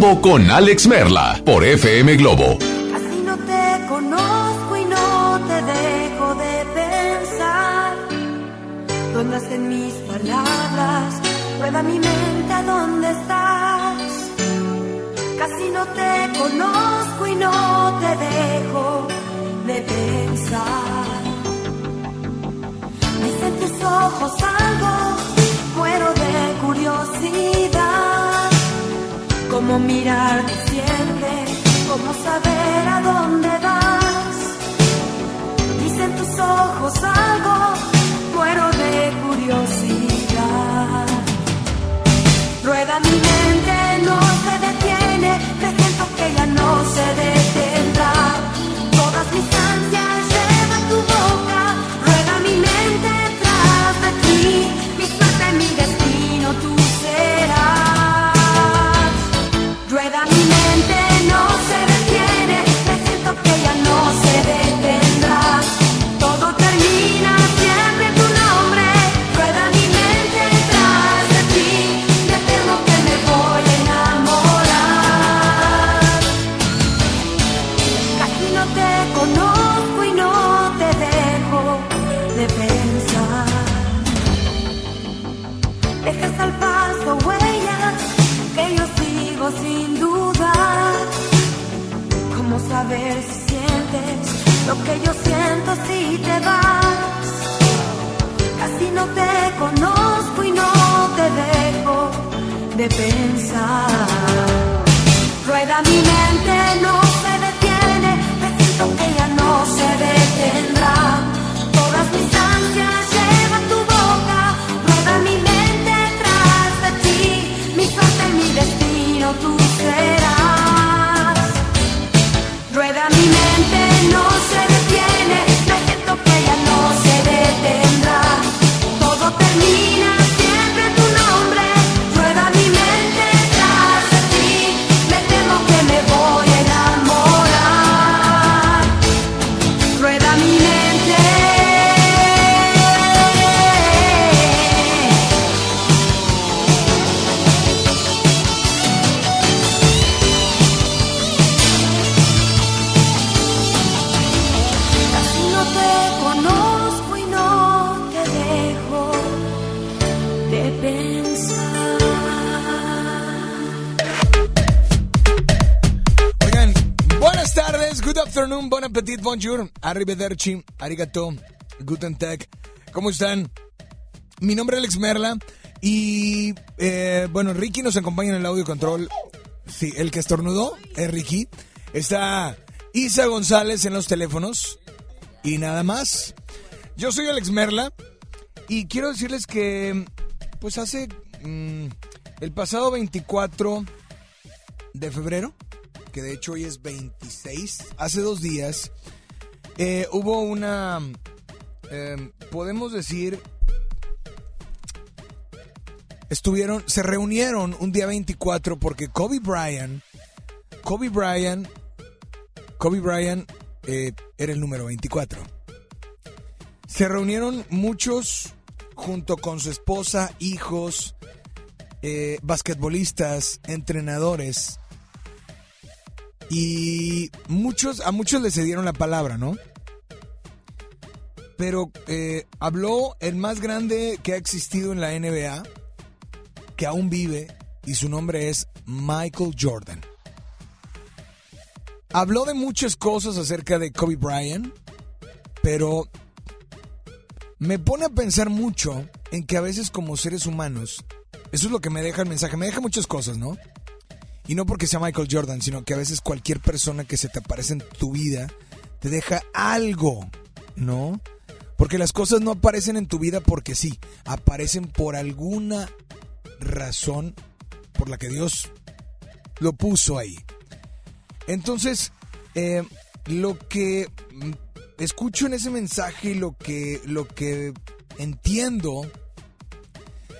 con Alex Merla por FM Globo. Cómo mirar te siente, cómo saber a dónde vas. Dice en tus ojos algo, muero de curiosidad. Rueda mi mente, no se detiene, presiento que ya no se detendrá. Todas mis que yo siento si te vas? Casi no te conozco y no te dejo de pensar. Rueda mi mente, no arrivederci, arigato, guten tag. ¿Cómo están? Mi nombre es Alex Merla y, eh, bueno, Ricky nos acompaña en el audio control. Sí, el que estornudó es Ricky. Está Isa González en los teléfonos y nada más. Yo soy Alex Merla y quiero decirles que, pues hace mm, el pasado 24 de febrero, que de hecho hoy es 26, hace dos días, eh, hubo una, eh, podemos decir, estuvieron, se reunieron un día 24 porque Kobe Bryant, Kobe Bryant, Kobe Bryant eh, era el número 24. Se reunieron muchos junto con su esposa, hijos, eh, basquetbolistas, entrenadores. Y muchos, a muchos les cedieron la palabra, ¿no? Pero eh, habló el más grande que ha existido en la NBA, que aún vive, y su nombre es Michael Jordan. Habló de muchas cosas acerca de Kobe Bryant, pero me pone a pensar mucho en que a veces como seres humanos, eso es lo que me deja el mensaje, me deja muchas cosas, ¿no? Y no porque sea Michael Jordan, sino que a veces cualquier persona que se te aparece en tu vida te deja algo, ¿no? Porque las cosas no aparecen en tu vida porque sí, aparecen por alguna razón por la que Dios lo puso ahí. Entonces, eh, lo que escucho en ese mensaje y lo que, lo que entiendo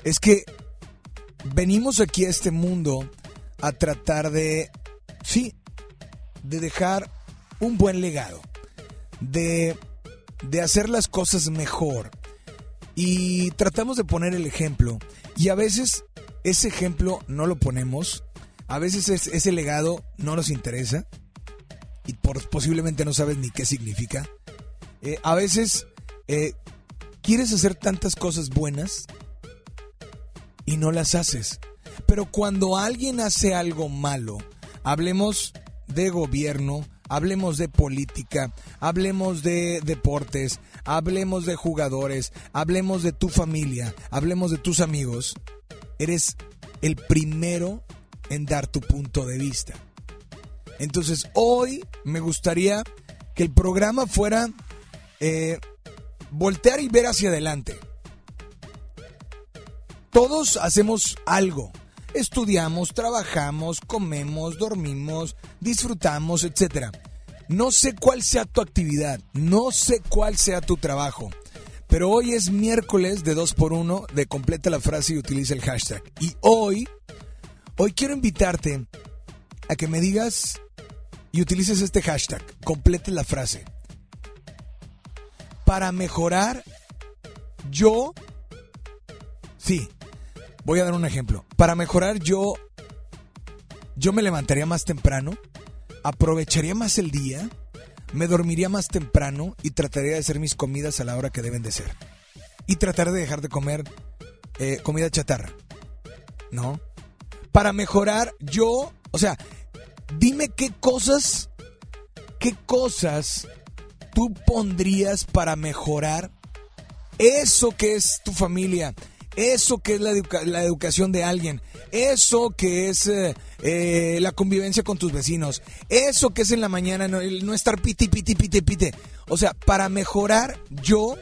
es que venimos aquí a este mundo a tratar de, sí, de dejar un buen legado, de, de hacer las cosas mejor. Y tratamos de poner el ejemplo. Y a veces ese ejemplo no lo ponemos A veces es- ese legado no nos interesa y por, posiblemente no sabes ni qué significa. Eh, a veces eh, quieres hacer tantas cosas buenas y no las haces. Pero cuando alguien hace algo malo, hablemos de gobierno, hablemos de política, hablemos de deportes, hablemos de jugadores, hablemos de tu familia, hablemos de tus amigos, eres el primero en dar tu punto de vista. Entonces hoy me gustaría que el programa fuera eh, voltear y ver hacia adelante. Todos hacemos algo. Estudiamos, trabajamos, comemos, dormimos, disfrutamos, etc. No sé cuál sea tu actividad, no sé cuál sea tu trabajo, pero hoy es miércoles de 2x1 de completa la frase y utiliza el hashtag. Y hoy, hoy quiero invitarte a que me digas y utilices este hashtag, complete la frase. Para mejorar, yo, sí, voy a dar un ejemplo. Para mejorar, yo, yo me levantaría más temprano, aprovecharía más el día, me dormiría más temprano y trataría de hacer mis comidas a la hora que deben de ser. Y tratar de dejar de comer eh, comida chatarra. ¿No? Para mejorar, yo, o sea, dime qué cosas, qué cosas tú pondrías para mejorar eso que es tu familia, eso que es la, educa- la educación de alguien, eso que es eh, eh, la convivencia con tus vecinos, eso que es en la mañana no, el no estar piti, piti, piti, pite. O sea, para mejorar yo,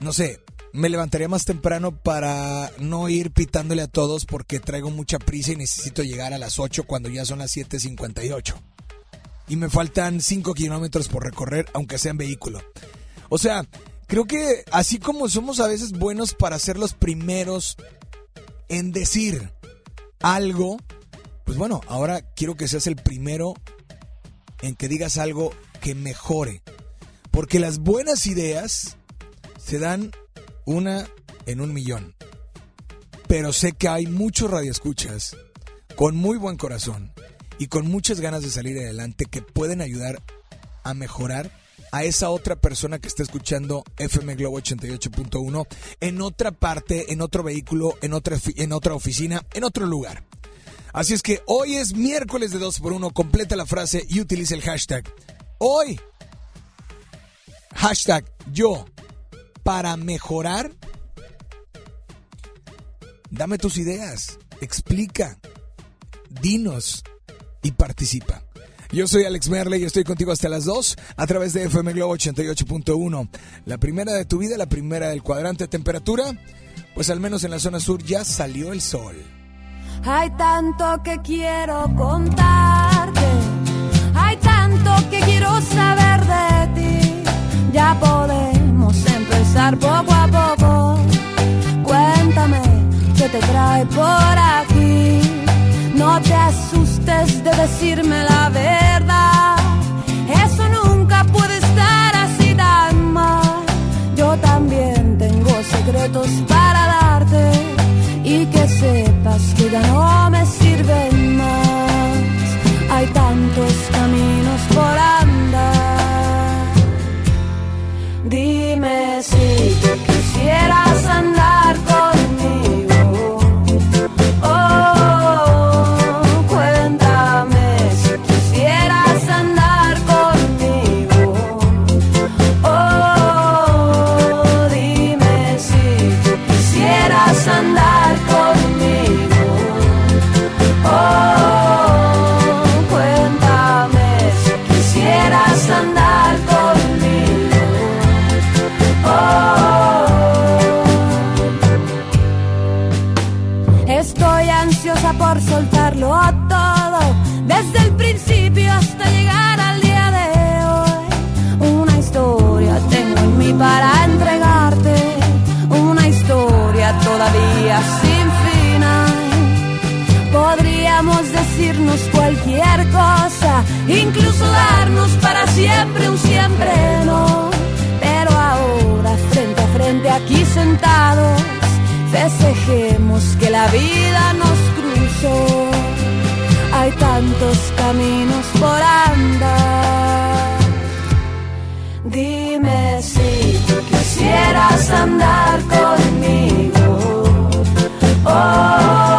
no sé, me levantaría más temprano para no ir pitándole a todos porque traigo mucha prisa y necesito llegar a las 8 cuando ya son las 7.58. Y me faltan 5 kilómetros por recorrer, aunque sea en vehículo. O sea, creo que así como somos a veces buenos para ser los primeros en decir algo, pues bueno, ahora quiero que seas el primero en que digas algo que mejore. Porque las buenas ideas se dan una en un millón. Pero sé que hay muchos radioescuchas con muy buen corazón y con muchas ganas de salir adelante que pueden ayudar a mejorar a esa otra persona que está escuchando FM Globo 88.1 en otra parte, en otro vehículo, en otra, en otra oficina, en otro lugar. Así es que hoy es miércoles de 2x1, completa la frase y utiliza el hashtag. Hoy, hashtag yo, para mejorar, dame tus ideas, explica, dinos y participa. Yo soy Alex Merle y estoy contigo hasta las 2 a través de FM Globo 88.1. La primera de tu vida, la primera del cuadrante temperatura, pues al menos en la zona sur ya salió el sol. Hay tanto que quiero contarte, hay tanto que quiero saber de ti. Ya podemos empezar poco a poco. Cuéntame qué te trae por aquí. Asustes de decirme la verdad. Eso nunca puede estar así tan mal. Yo también tengo secretos para darte y que sepas que ya no me incluso darnos para siempre un siempre no. Pero ahora, frente a frente, aquí sentados, festejemos que la vida nos cruzó. hay tantos caminos por andar. Dime si quisieras andar conmigo. Oh,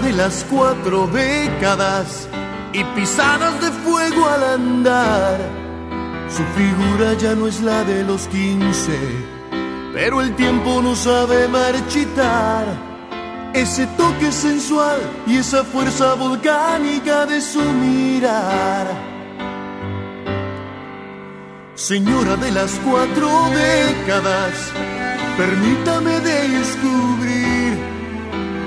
De las cuatro décadas y pisadas de fuego al andar. Su figura ya no es la de los quince, pero el tiempo no sabe marchitar. Ese toque sensual y esa fuerza volcánica de su mirar. Señora de las cuatro décadas, permítame descubrir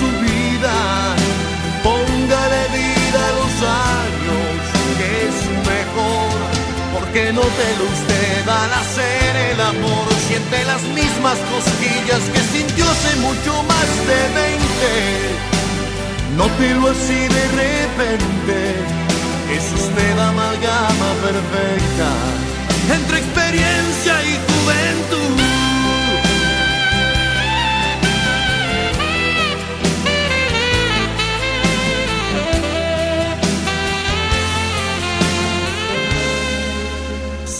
vida, póngale vida a los años, que es mejor. Porque no te lo usted al hacer el amor, siente las mismas cosquillas que sintió hace mucho más de 20. Nótelo así de repente, es usted amalgama perfecta entre experiencia y juventud.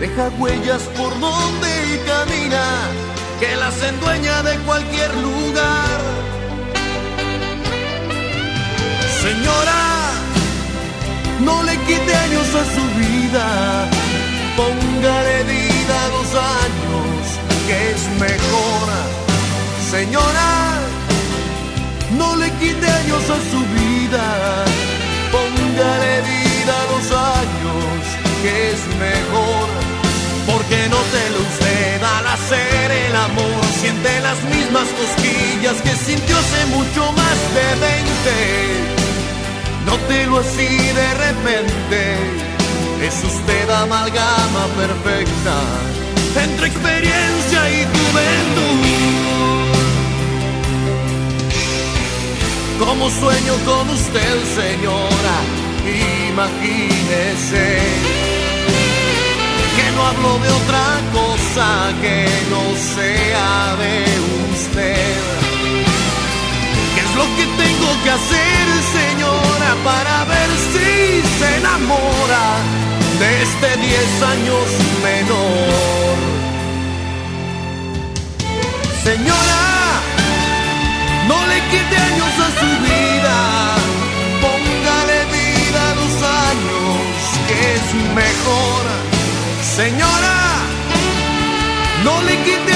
Deja huellas por donde camina, que las endueña de cualquier lugar. Señora, no le quite años a su vida, póngale vida a los años, que es mejor. Señora, no le quite años a su vida, póngale vida a los años, que es mejor. Porque no te lo usted al hacer el amor, siente las mismas cosquillas que sintió hace mucho más de 20. Nótelo así de repente, es usted amalgama perfecta entre experiencia y juventud. Como sueño con usted, señora, imagínese no hablo de otra cosa que no sea de usted. ¿Qué es lo que tengo que hacer, señora, para ver si se enamora de este 10 años menor. Señora, no le quite años a su Señora, no le quite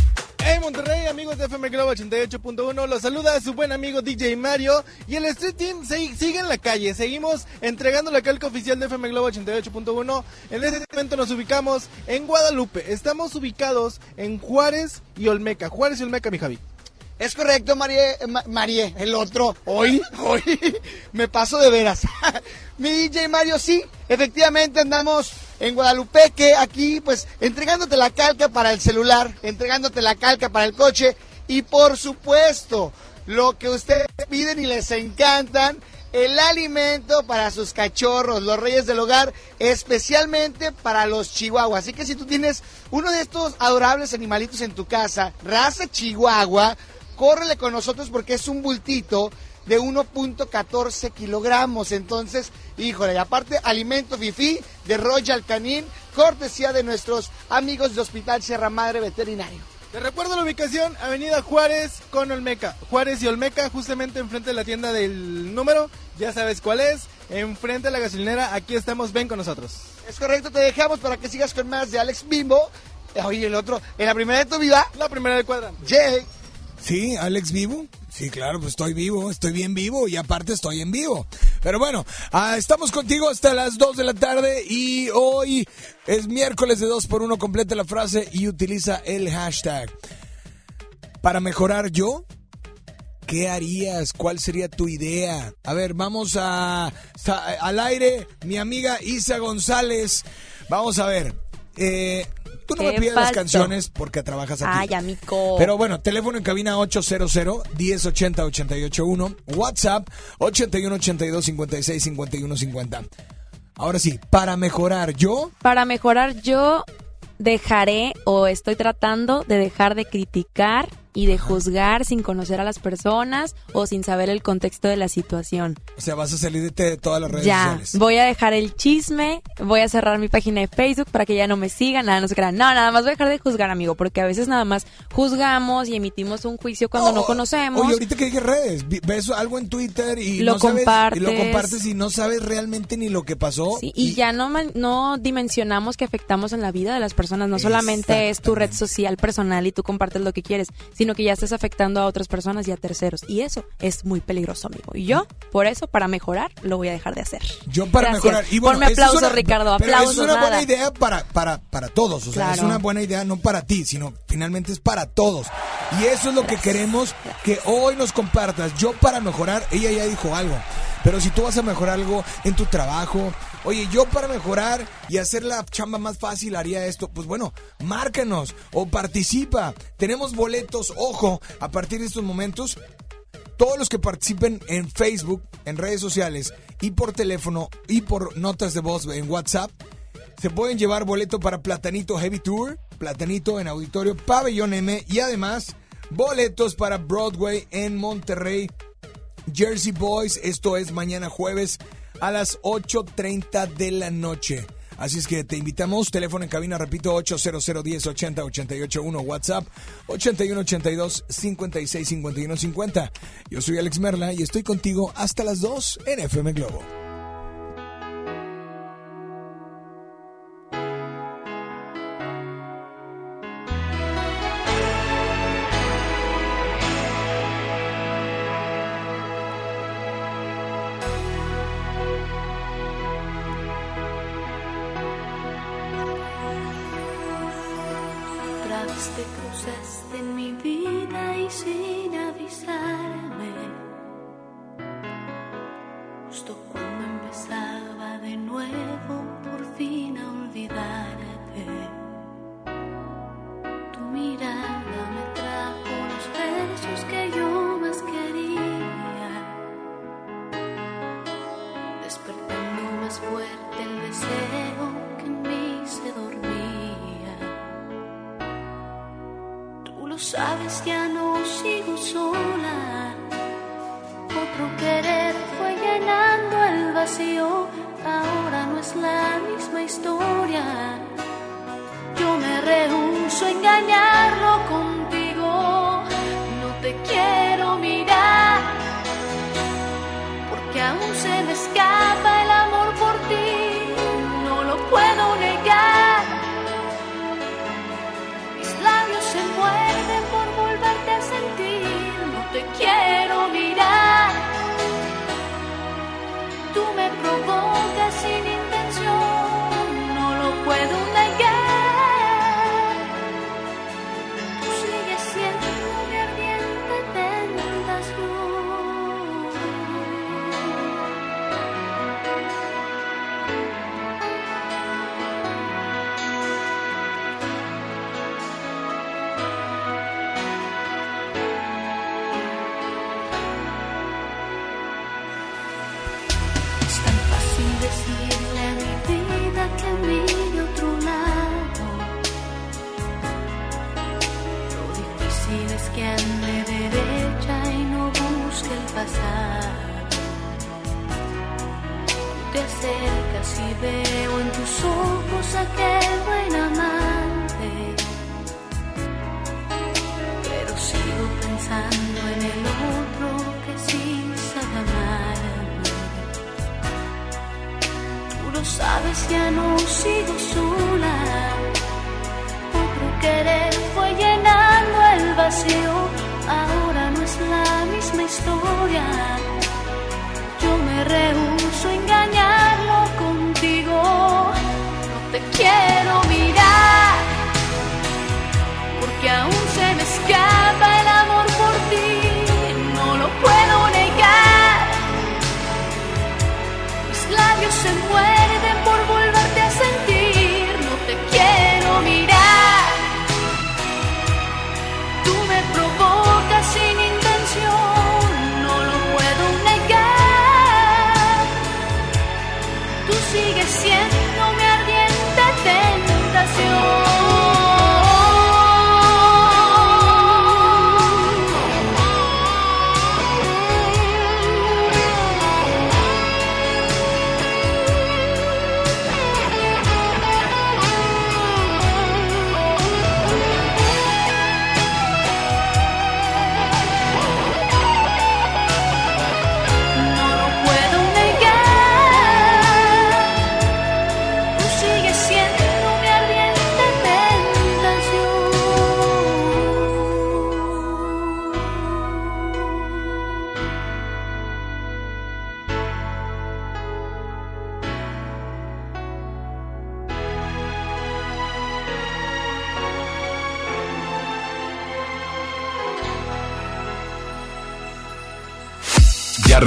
Hey Monterrey, amigos de FM Globo 88.1, los saluda su buen amigo DJ Mario y el Street Team sigue en la calle, seguimos entregando la calca oficial de FM Globo 88.1, en este momento nos ubicamos en Guadalupe, estamos ubicados en Juárez y Olmeca, Juárez y Olmeca mi Javi. Es correcto, Marie, eh, Ma- Marie, el otro. Hoy, hoy, me paso de veras. Mi DJ Mario, sí, efectivamente andamos en Guadalupe, que aquí, pues, entregándote la calca para el celular, entregándote la calca para el coche y, por supuesto, lo que ustedes piden y les encantan, el alimento para sus cachorros, los reyes del hogar, especialmente para los chihuahuas. Así que si tú tienes uno de estos adorables animalitos en tu casa, raza chihuahua, córrele con nosotros porque es un bultito de 1.14 kilogramos. Entonces, híjole, y aparte, alimento fifi de Royal Canin, cortesía de nuestros amigos de Hospital Sierra Madre Veterinario. Te recuerdo la ubicación, Avenida Juárez con Olmeca. Juárez y Olmeca, justamente enfrente de la tienda del número, ya sabes cuál es, enfrente de la gasolinera, aquí estamos, ven con nosotros. Es correcto, te dejamos para que sigas con más de Alex Bimbo. Oye, el otro, en la primera de tu vida, La primera del cuadrante. Jay. Sí, Alex vivo. Sí, claro, pues estoy vivo, estoy bien vivo y aparte estoy en vivo. Pero bueno, ah, estamos contigo hasta las 2 de la tarde y hoy es miércoles de 2 por 1 Completa la frase y utiliza el hashtag. Para mejorar yo, ¿qué harías? ¿Cuál sería tu idea? A ver, vamos a, sa- al aire, mi amiga Isa González. Vamos a ver. Eh, tú no me ¿Qué pides las canciones porque trabajas aquí. Ay, amigo. Pero bueno, teléfono en cabina 800-1080-881. WhatsApp 8182-565150. Ahora sí, para mejorar yo, Para mejorar yo dejaré o estoy tratando de dejar de criticar y de juzgar sin conocer a las personas o sin saber el contexto de la situación. o sea, vas a salir de, todas las redes Ya, sociales. voy a dejar el chisme, voy a cerrar mi página de Facebook para que ya no me sigan, nada, no se crean. No, nada más voy a dejar de juzgar, amigo, porque a veces nada más juzgamos y emitimos un juicio cuando no Oh, conocemos. Oye, ahorita que dije redes, ves algo en Twitter y Lo no sabes- compartes. y lo compartes y no sabes realmente ni lo que pasó. Sí, y, ya no, no dimensionamos que afectamos en la vida de las personas. No solamente es tu red social personal y tú compartes lo que quieres, sino que ya estás afectando a otras personas y a terceros. Y eso es muy peligroso, amigo. Y yo, por eso, para mejorar, lo voy a dejar de hacer. Yo para Gracias. mejorar. Y bueno, Ponme esa es aplausos, una- Ricardo. pero Aplausos, Es una buena idea para, para, para todos. O sea, es una buena idea no para ti, sino finalmente es para todos. Y eso es lo que queremos que hoy nos compartas. Yo para mejorar, ella ya dijo algo. Pero si tú vas a mejorar algo en tu trabajo, oye, yo para mejorar y hacer la chamba más fácil haría esto, pues bueno, márcanos o participa. Tenemos boletos, ojo, a partir de estos momentos todos los que participen en Facebook, en redes sociales y por teléfono y por notas de voz en WhatsApp, se pueden llevar boleto para Platanito Heavy Tour, Platanito en Auditorio Pabellón M y además boletos para Broadway en Monterrey, Jersey Boys. Esto es mañana jueves a las 8.30 de la noche. Así es que te invitamos, teléfono en cabina, repito, 800 10 80 881 WhatsApp 81 82 56 51 50. Yo soy Alex Merla y estoy contigo hasta las 2 en FM Globo.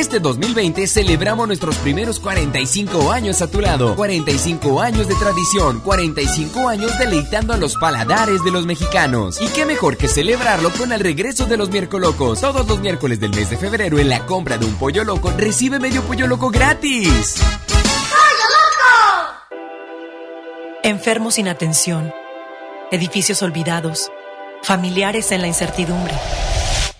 este 2020 celebramos nuestros primeros 45 años a tu lado. 45 años de tradición, 45 años deleitando a los paladares de los mexicanos. Y qué mejor que celebrarlo con el regreso de los miércoles locos. Todos los miércoles del mes de febrero en la compra de un pollo loco recibe medio pollo loco gratis. ¡Pollo loco! Enfermos sin atención, edificios olvidados, familiares en la incertidumbre.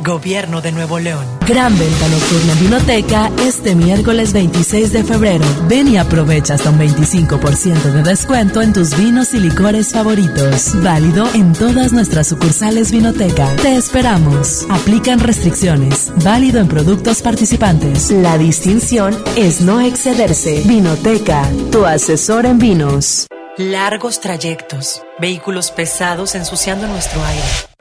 Gobierno de Nuevo León. Gran venta nocturna en Vinoteca este miércoles 26 de febrero. Ven y aprovecha hasta un 25% de descuento en tus vinos y licores favoritos. Válido en todas nuestras sucursales Vinoteca. Te esperamos. Aplican restricciones. Válido en productos participantes. La distinción es no excederse. Vinoteca, tu asesor en vinos. Largos trayectos, vehículos pesados ensuciando nuestro aire.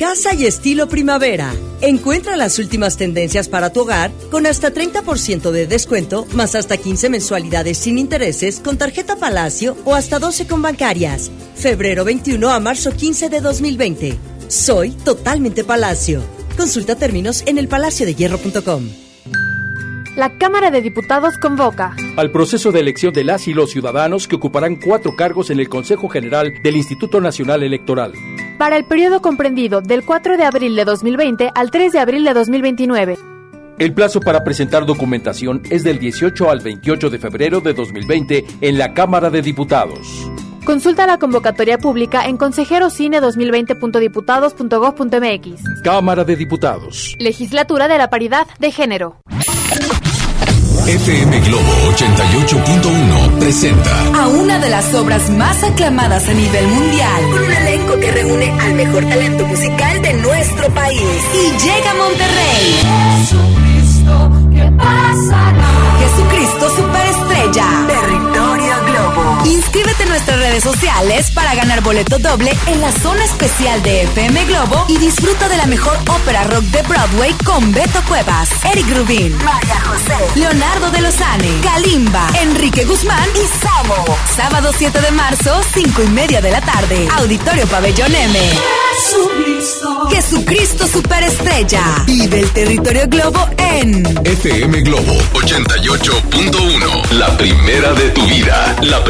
Casa y estilo primavera. Encuentra las últimas tendencias para tu hogar con hasta 30% de descuento, más hasta 15 mensualidades sin intereses con tarjeta Palacio o hasta 12 con bancarias. Febrero 21 a marzo 15 de 2020. Soy totalmente Palacio. Consulta términos en elpalaciodehierro.com. La Cámara de Diputados convoca al proceso de elección de las y los ciudadanos que ocuparán cuatro cargos en el Consejo General del Instituto Nacional Electoral. Para el periodo comprendido del 4 de abril de 2020 al 3 de abril de 2029. El plazo para presentar documentación es del 18 al 28 de febrero de 2020 en la Cámara de Diputados. Consulta la convocatoria pública en consejerocine2020.diputados.gov.mx. Cámara de Diputados. Legislatura de la Paridad de Género. FM Globo 88.1 presenta a una de las obras más aclamadas a nivel mundial, con un elenco que reúne al mejor talento musical de nuestro país. Y llega a Monterrey. Jesucristo, ¿qué pasará? Jesucristo Superestrella. Territorio. Inscríbete en nuestras redes sociales para ganar boleto doble en la zona especial de FM Globo y disfruta de la mejor ópera rock de Broadway con Beto Cuevas, Eric Rubin, María José, Leonardo de Lozane, Kalimba, Enrique Guzmán y Samo. Sábado 7 de marzo, 5 y media de la tarde. Auditorio Pabellón M. Jesucristo. Jesucristo Superestrella. Vive el territorio Globo en FM Globo 88.1. La primera de tu vida. La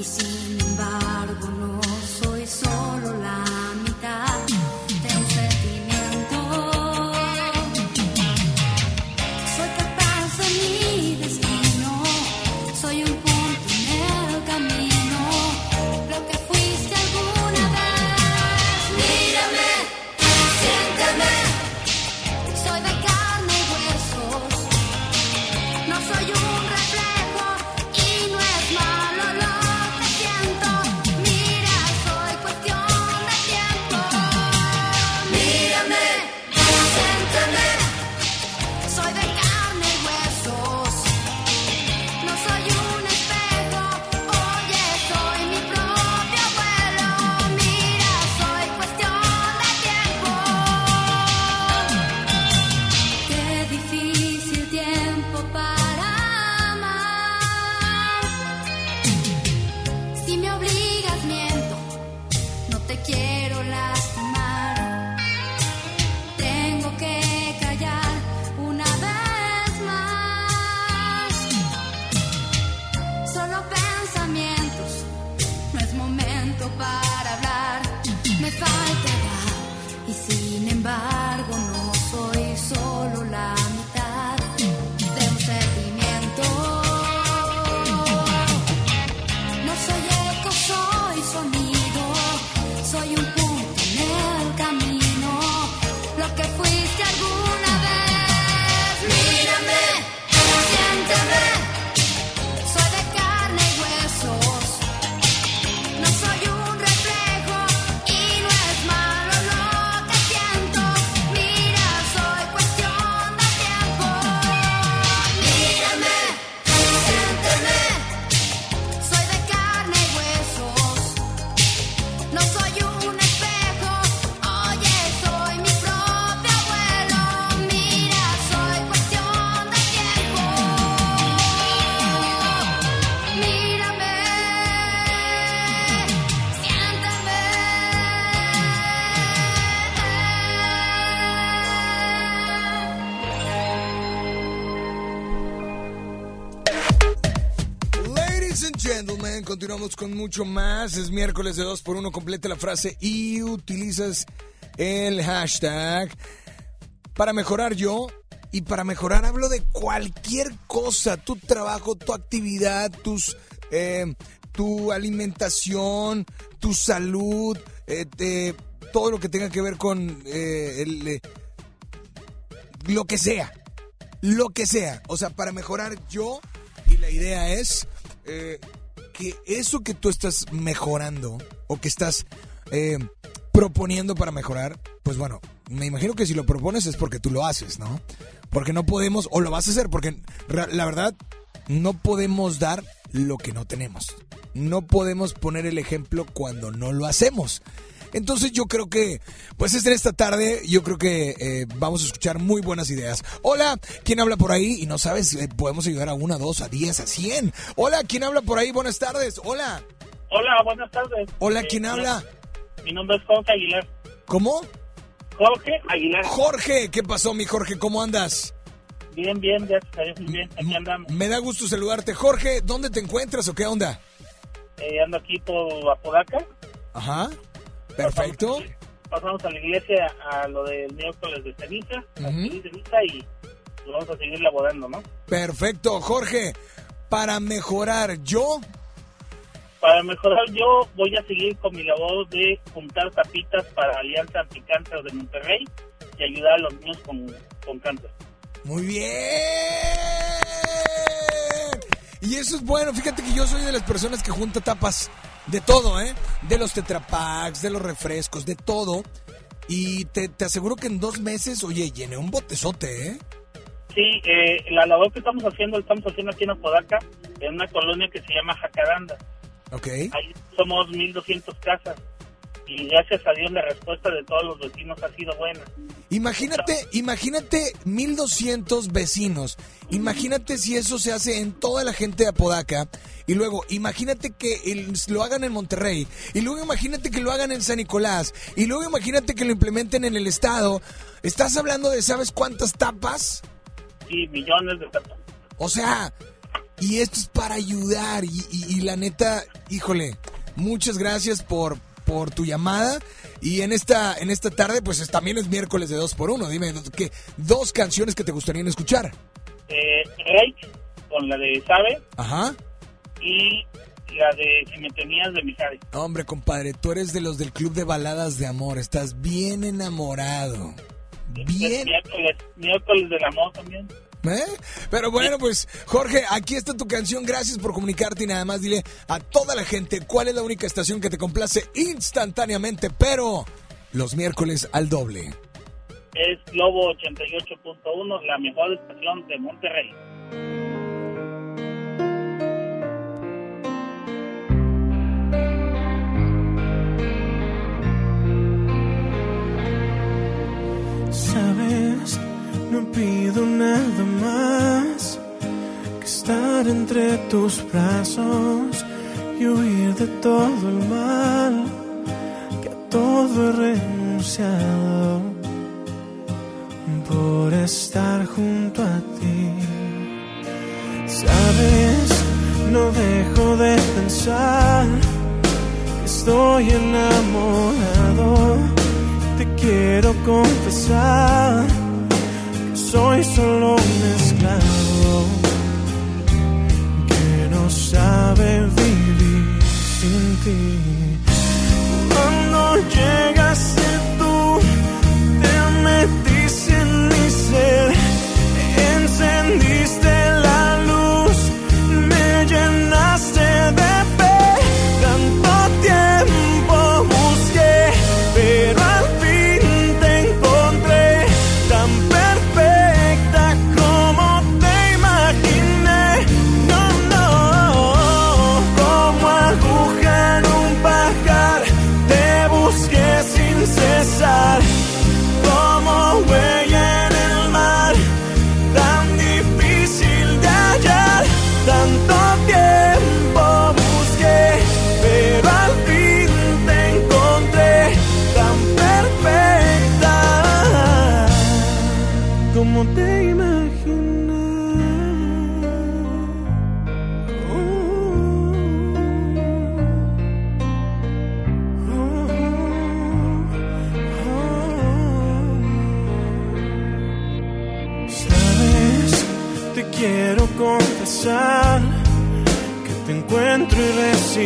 Y sin embargo no mucho más. Es miércoles de 2 por 1 Completa la frase y utilizas el hashtag para mejorar yo. Y para mejorar hablo de cualquier cosa, tu trabajo, tu actividad, tus, eh, tu alimentación, tu salud, eh, todo lo que tenga que ver con eh, lo que sea, lo que sea. O sea, para mejorar yo, y la idea es que eso que tú estás mejorando o que estás eh, proponiendo para mejorar, pues bueno, me imagino que si lo propones es porque tú lo haces, ¿no? Porque no podemos, o lo vas a hacer, porque la verdad, no podemos dar lo que no tenemos. No podemos poner el ejemplo cuando no lo hacemos. Entonces yo creo que, pues en esta tarde, yo creo que eh, vamos a escuchar muy buenas ideas. Hola, ¿quién habla por ahí? Y no sabes, eh, podemos ayudar a una, dos, a diez, a cien. Hola, ¿quién habla por ahí? Buenas tardes. Hola. Hola, buenas tardes. Hola, Eh, ¿quién habla? Mi nombre es Jorge Aguilar. ¿Cómo? Jorge Aguilar. Jorge, ¿qué pasó, mi Jorge? ¿Cómo andas? Bien, bien, gracias a Dios, muy bien. Aquí andamos. Me da gusto saludarte. Jorge, ¿dónde te encuentras o qué onda? Eh, ando aquí por Apodaca. Ajá. Perfecto. Pasamos a la iglesia a lo del miércoles de ceniza, Ujú. seguir ceniza y vamos a seguir laborando, ¿no? Perfecto, Jorge. Para mejorar yo, Para mejorar yo voy a seguir con mi labor de juntar tapitas para Alianza Anticáncer de Monterrey y ayudar a los niños con, con cáncer. Muy bien. Y eso es bueno. Fíjate que yo soy de las personas que junta tapas de todo, ¿eh? De los tetrapacks, de los refrescos, de todo. Y te, te aseguro que en dos meses, oye, llené un botezote, ¿eh? Sí, eh, la labor que estamos haciendo, la estamos haciendo aquí en Apodaca, en una colonia que se llama Jacaranda. Ok. Ahí somos 1.200 casas y gracias a Dios la respuesta de todos los vecinos ha sido buena. Imagínate, imagínate 1200 vecinos. Imagínate si eso se hace en toda la gente de Apodaca. Y luego, imagínate que el- lo hagan en Monterrey. Y luego, imagínate que lo hagan en San Nicolás. Y luego, imagínate que lo implementen en el estado. Estás hablando de, ¿sabes cuántas tapas? Sí, millones de tapas. O sea, y esto es para ayudar. Y, y- y la neta, híjole, muchas gracias por, por tu llamada. Y en esta, en esta tarde, pues es- también es miércoles de dos por uno. Dime, ¿qué, dos canciones que te gustarían escuchar. Eh, Rake, con la de Sabe, Ajá. y la de Si me tenías de Mijares. Hombre, compadre, tú eres de los del club de baladas de amor. Estás bien enamorado. Bien. Miércoles, miércoles del amor también. ¿Eh? Pero bueno, pues Jorge, aquí está tu canción. Gracias por comunicarte y nada más dile a toda la gente cuál es la única estación que te complace instantáneamente, pero los miércoles al doble. Es Globo 88.1, la mejor estación de Monterrey. Sabes, no pido nada más que estar entre tus brazos y huir de todo el mal, que a todo he renunciado por estar junto a ti. Sabes, no dejo de pensar que estoy enamorado te quiero confesar soy solo un esclavo que no sabe vivir sin ti. Cuando llegaste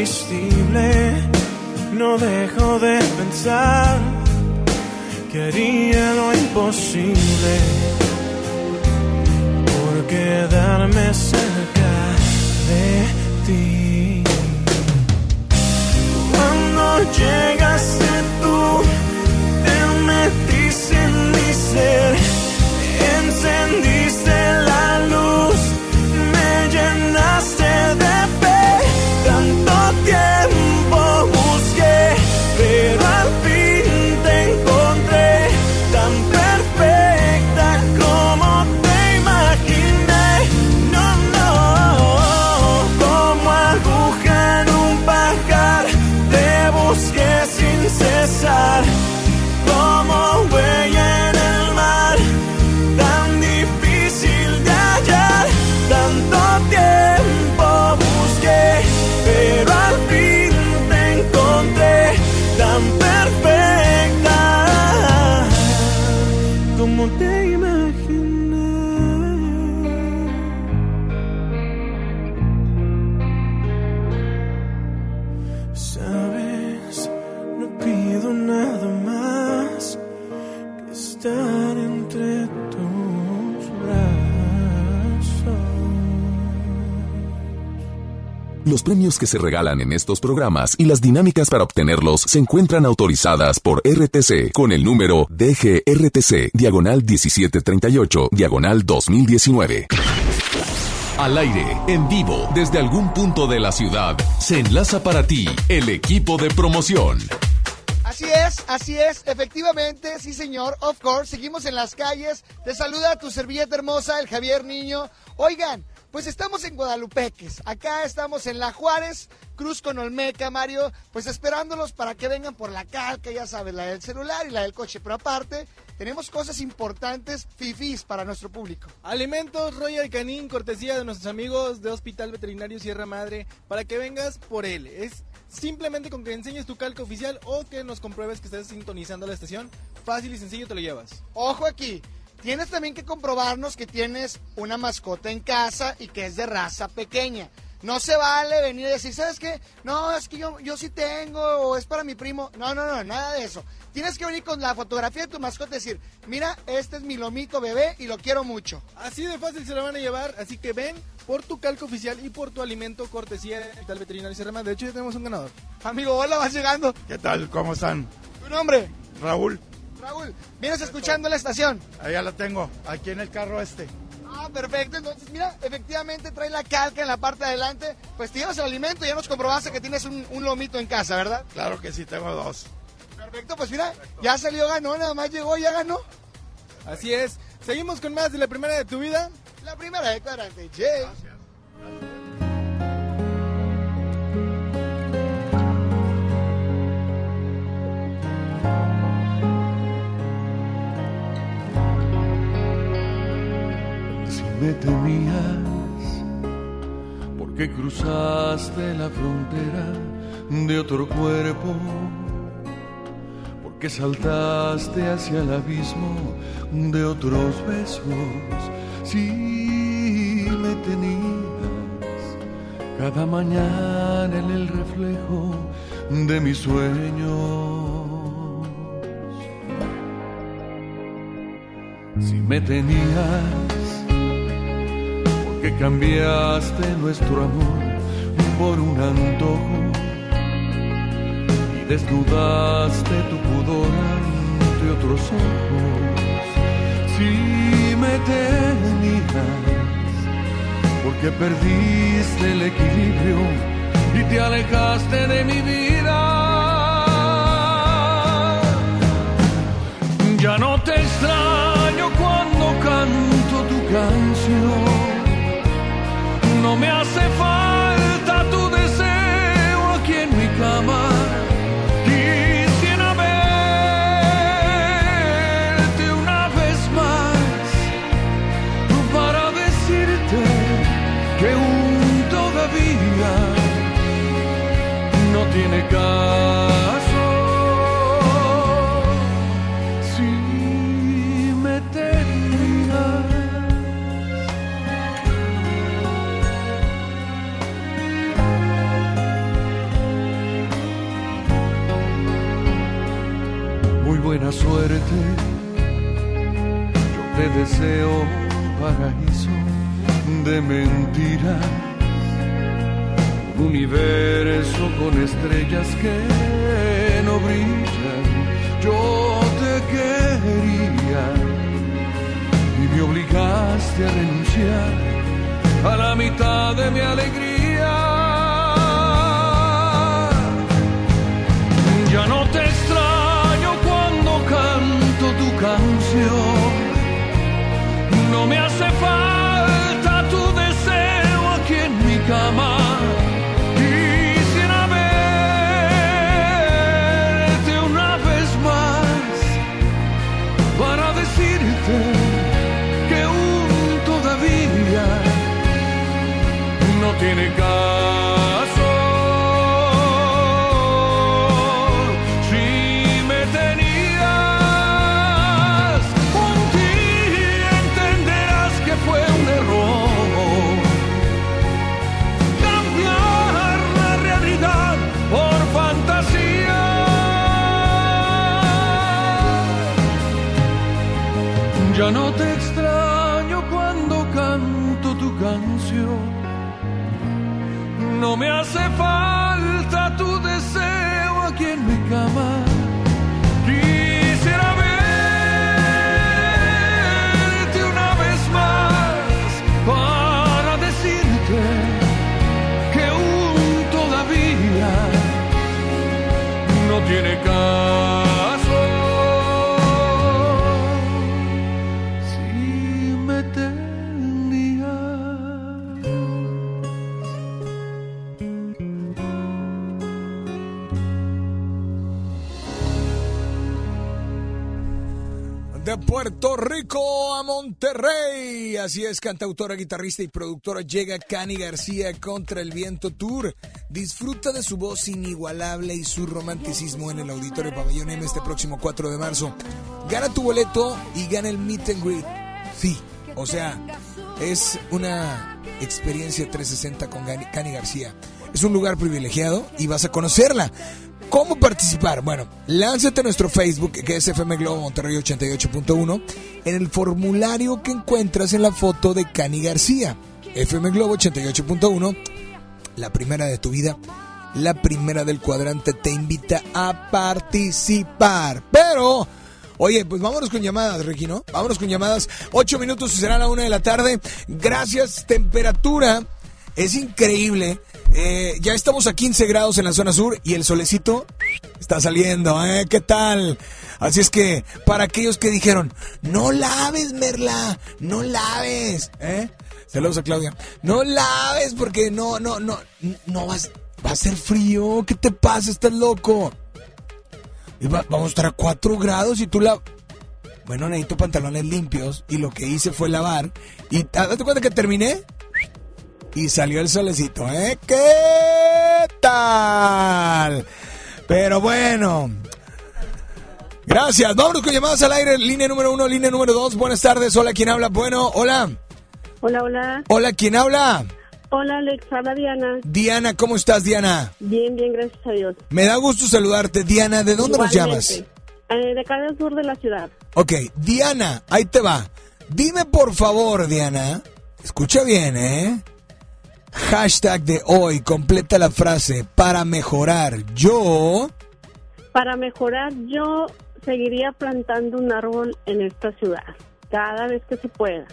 irresistible. No dejo de pensar que haría lo imposible por quedarme cerca de ti. Cuando llegaste tú, te metiste en mi ser, encendiste premios que se regalan en estos programas y las dinámicas para obtenerlos se encuentran autorizadas por RTC con el número DGRTC, diagonal 1738, diagonal 2019. Al aire, en vivo, desde algún punto de la ciudad, se enlaza para ti el equipo de promoción. Así es, así es, efectivamente, sí señor, of course, seguimos en las calles, te saluda tu servilleta hermosa, el Javier Niño. Oigan, pues estamos en Guadalupeques, acá estamos en La Juárez, Cruz con Olmeca, Mario, pues esperándolos para que vengan por la calca, ya sabes, la del celular y la del coche, pero aparte tenemos cosas importantes, fifís, para nuestro público. Alimentos Royal Canin, cortesía de nuestros amigos de Hospital Veterinario Sierra Madre, para que vengas por él. Es simplemente con que enseñes tu calca oficial o que nos compruebes que estás sintonizando la estación. Fácil y sencillo te lo llevas. Ojo aquí, tienes también que comprobarnos que tienes una mascota en casa y que es de raza pequeña. No se vale venir y decir, ¿sabes qué? No, es que yo, yo sí tengo, o es para mi primo. No, no, no, nada de eso. Tienes que venir con la fotografía de tu mascota y decir, mira, este es mi lomito bebé y lo quiero mucho. Así de fácil se lo van a llevar, así que ven por tu calco oficial y por tu alimento cortesía de tal veterinario Sierra Madre. De hecho, ya tenemos un ganador. Amigo, hola, vas llegando. ¿Qué tal? ¿Cómo están? ¿Tu nombre? Raúl. Raúl, vienes escuchando la estación. Allá la tengo, aquí en el carro este. Ah, perfecto. Entonces, mira, efectivamente trae la calca en la parte de adelante. Pues te llevas el alimento y ya nos comprobaste que tienes un, un lomito en casa, ¿verdad? Claro que sí, tengo dos. Perfecto, pues mira, ya salió, ganó, nada más llegó, ya ganó. Así es. Seguimos con más de la primera de tu vida. La primera de Claramente, Jay. Si me temías, porque cruzaste la frontera de otro cuerpo, porque saltaste hacia el abismo de otros besos. Si me tenías cada mañana en el reflejo de mis sueños. Si me tenías, porque cambiaste nuestro amor por un antojo y desnudaste tu pudor ante otros ojos. Si me tenías, porque perdiste el equilibrio y te alejaste de mi vida. Ya no te extraño cuando canto tu canción. No me suerte, yo te deseo un paraíso de mentiras, un universo con estrellas que no brillan. Yo te quería y me obligaste a renunciar a la mitad de mi alegría. Canción. No me hace falta tu deseo aquí en mi cama. Quisiera verte una vez más para decirte que aún todavía no tiene Puerto Rico a Monterrey. Así es, cantautora, guitarrista y productora llega Cani García contra el viento tour. Disfruta de su voz inigualable y su romanticismo en el Auditorio Pabellón M este próximo 4 de marzo. Gana tu boleto y gana el meet and greet. Sí, o sea, es una experiencia 360 con Cani García. Es un lugar privilegiado y vas a conocerla. ¿Cómo participar? Bueno, lánzate a nuestro Facebook, que es FM Globo Monterrey 88.1, en el formulario que encuentras en la foto de Cani García. FM Globo 88.1, la primera de tu vida, la primera del cuadrante, te invita a participar. Pero, oye, pues vámonos con llamadas, Ricky, ¿no? Vámonos con llamadas. Ocho minutos y será la una de la tarde. Gracias, temperatura. Es increíble. Eh, ya estamos a 15 grados en la zona sur y el solecito está saliendo, ¿eh? ¿Qué tal? Así es que, para aquellos que dijeron, no laves, Merla, no laves, ¿eh? Saludos a Claudia. No laves porque no, no, no, no vas, va a ser frío. ¿Qué te pasa? Estás loco. Vamos a estar a 4 grados y tú la... Bueno, necesito pantalones limpios y lo que hice fue lavar. Y ah, date cuenta que terminé y salió el solecito, ¿eh? ¿Qué tal? Pero bueno. Gracias. Vámonos con llamadas al aire. Línea número uno, línea número dos. Buenas tardes. Hola, ¿quién habla? Bueno, hola. Hola, hola. Hola, ¿quién habla? Hola, Alex. Habla Diana. Diana, ¿cómo estás, Diana? Bien, bien, gracias a Dios. Me da gusto saludarte. Diana, ¿de dónde nos llamas? Eh, de acá del sur de la ciudad. Ok, Diana, ahí te va. Dime por favor, Diana, escucha bien, ¿eh? Hashtag de hoy, completa la frase, para mejorar yo... Para mejorar, yo seguiría plantando un árbol en esta ciudad, cada vez que se pueda.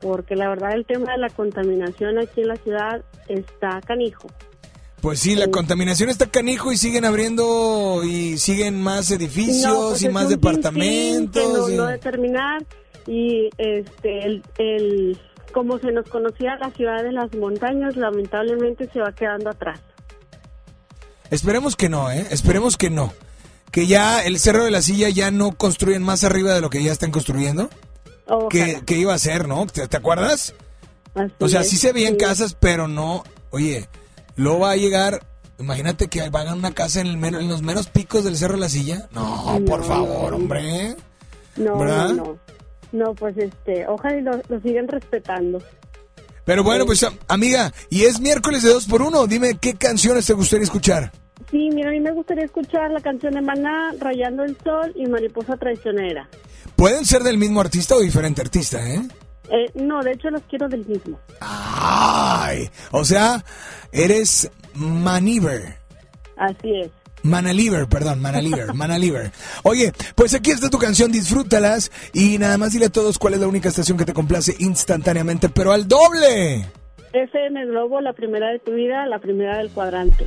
Porque la verdad, el tema de la contaminación aquí en la ciudad está canijo. Pues sí, la contaminación está canijo y siguen abriendo y siguen más edificios No, pues y más departamentos. No, y- no determinar y este el, el como se nos conocía la ciudad de las montañas, lamentablemente se va quedando atrás. Esperemos que no, ¿eh? Esperemos que no. Que ya el Cerro de la Silla ya no construyen más arriba de lo que ya están construyendo. Que, que iba a ser, ¿no? ¿Te, te acuerdas? o sea, es, sí se veían sí. casas, pero no. Oye, luego va a llegar. Imagínate que hagan una casa en, el mero- en los menos picos del Cerro de la Silla. No, por favor, hombre. No, ¿Verdad? no, no. No, pues este, ojalá y lo, lo sigan respetando. Pero bueno, pues am- amiga, y es miércoles de dos por uno. Dime qué canciones te gustaría escuchar. Sí, mira, a mí me gustaría escuchar la canción de Maná, Rayando el Sol y Mariposa Traicionera. Pueden ser del mismo artista o diferente artista, ¿eh? Eh, no, de hecho los quiero del mismo. Ay, o sea, eres Maniver. Así es. Manaliver, perdón, Manaliver, Manaliver. Oye, pues aquí está tu canción, disfrútalas y nada más dile a todos cuál es la única estación que te complace instantáneamente, pero al doble. FM Globo, la primera de tu vida, la primera del cuadrante.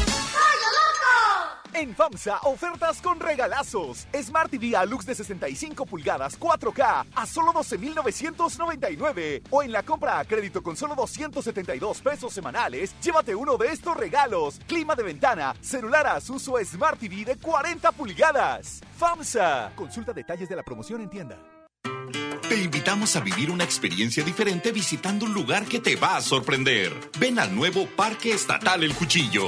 En FAMSA, ofertas con regalazos. Smart TV Alux de 65 pulgadas 4K a solo 12,999. O en la compra a crédito con solo 272 pesos semanales, llévate uno de estos regalos. Clima de ventana, celular Asus o Smart TV de 40 pulgadas. FAMSA. Consulta detalles de la promoción en tienda. Te invitamos a vivir una experiencia diferente visitando un lugar que te va a sorprender. Ven al nuevo Parque Estatal El Cuchillo.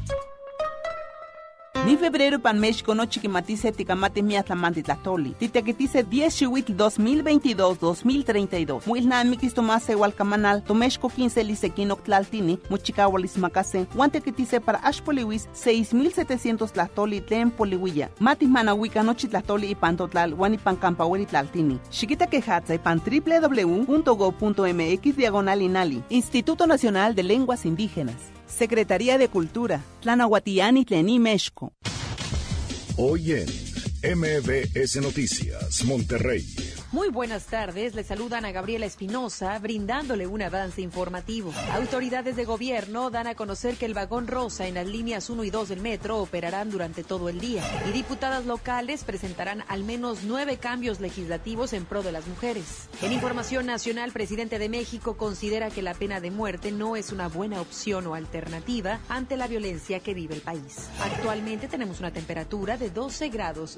Febrero pan México no chiquimatice ticamate miatlamanti tlatoli. Titequitice 10 chihuit 2022-2032. Muilnami tomase hualcamanal, tomexco 15 lisequinoc tlaltini, muchicahualis macase, guantequitice para ashpoliwis 6700 tlatoli tlen poliwilla. Mati manahuica nochi tlatoli y pantotlal, guanipan campahueli tlaltini. Chiquita quejatza y pan www.go.mx diagonal inali. Instituto Nacional de Lenguas Indígenas. Secretaría de Cultura, Tlanahuatiani Tlení, México. Hoy MBS Noticias, Monterrey. Muy buenas tardes, le saludan a Gabriela Espinosa, brindándole un avance informativo. Autoridades de gobierno dan a conocer que el vagón rosa en las líneas 1 y 2 del metro operarán durante todo el día y diputadas locales presentarán al menos nueve cambios legislativos en pro de las mujeres. En información nacional, presidente de México considera que la pena de muerte no es una buena opción o alternativa ante la violencia que vive el país. Actualmente tenemos una temperatura de 12 grados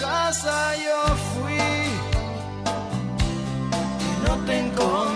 Casa yo fui y no te encontré.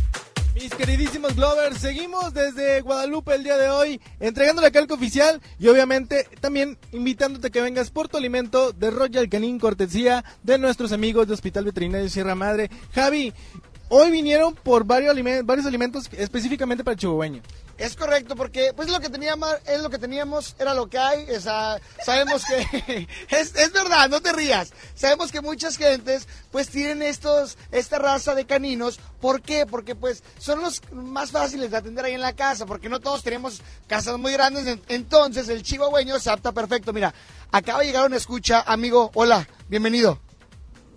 Mis queridísimos Glovers, seguimos desde Guadalupe el día de hoy, entregando la calca oficial y obviamente también invitándote a que vengas por tu alimento de Royal Canin cortesía de nuestros amigos de Hospital Veterinario Sierra Madre. Javi, hoy vinieron por varios, alimentos, varios alimentos específicamente para el chihuahueño. Es correcto, porque pues lo que teníamos, es lo que teníamos, era lo que hay. Sabemos que es, es, verdad, no te rías. Sabemos que muchas gentes pues tienen estos, esta raza de caninos. ¿Por qué? Porque pues son los más fáciles de atender ahí en la casa, porque no todos tenemos casas muy grandes. Entonces el chihuahueño se adapta perfecto. Mira, acaba de llegar una escucha, amigo. Hola, bienvenido.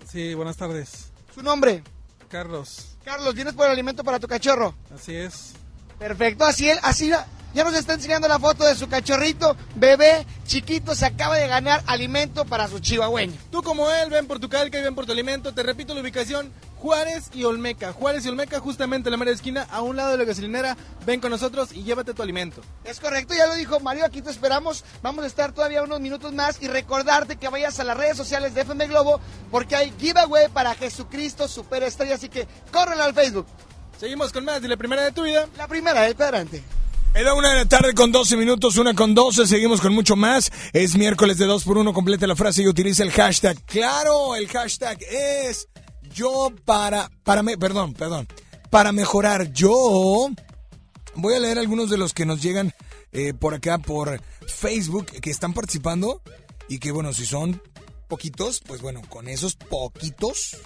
Sí, buenas tardes. ¿Su nombre? Carlos. Carlos, ¿vienes por el alimento para tu cachorro? Así es. Perfecto, así él, así ya nos está enseñando la foto de su cachorrito, bebé, chiquito, se acaba de ganar alimento para su chihuahueño. Tú como él, ven por tu calca y ven por tu alimento. Te repito la ubicación, Juárez y Olmeca. Juárez y Olmeca, justamente en la media esquina, a un lado de la gasolinera. Ven con nosotros y llévate tu alimento. Es correcto, ya lo dijo Mario, aquí te esperamos. Vamos a estar todavía unos minutos más y recordarte que vayas a las redes sociales de FM Globo porque hay giveaway para Jesucristo Superestrella, así que córrele al Facebook. Seguimos con más de la primera de tu vida. La primera del cuadrante. Era una de la tarde con 12 minutos, una con 12, seguimos con mucho más. Es miércoles de 2 por 1 complete la frase y utiliza el hashtag. Claro, el hashtag es yo para, para, me, perdón, perdón, para mejorar yo. Voy a leer algunos de los que nos llegan eh, por acá, por Facebook, que están participando y que bueno, si son poquitos, pues bueno, con esos poquitos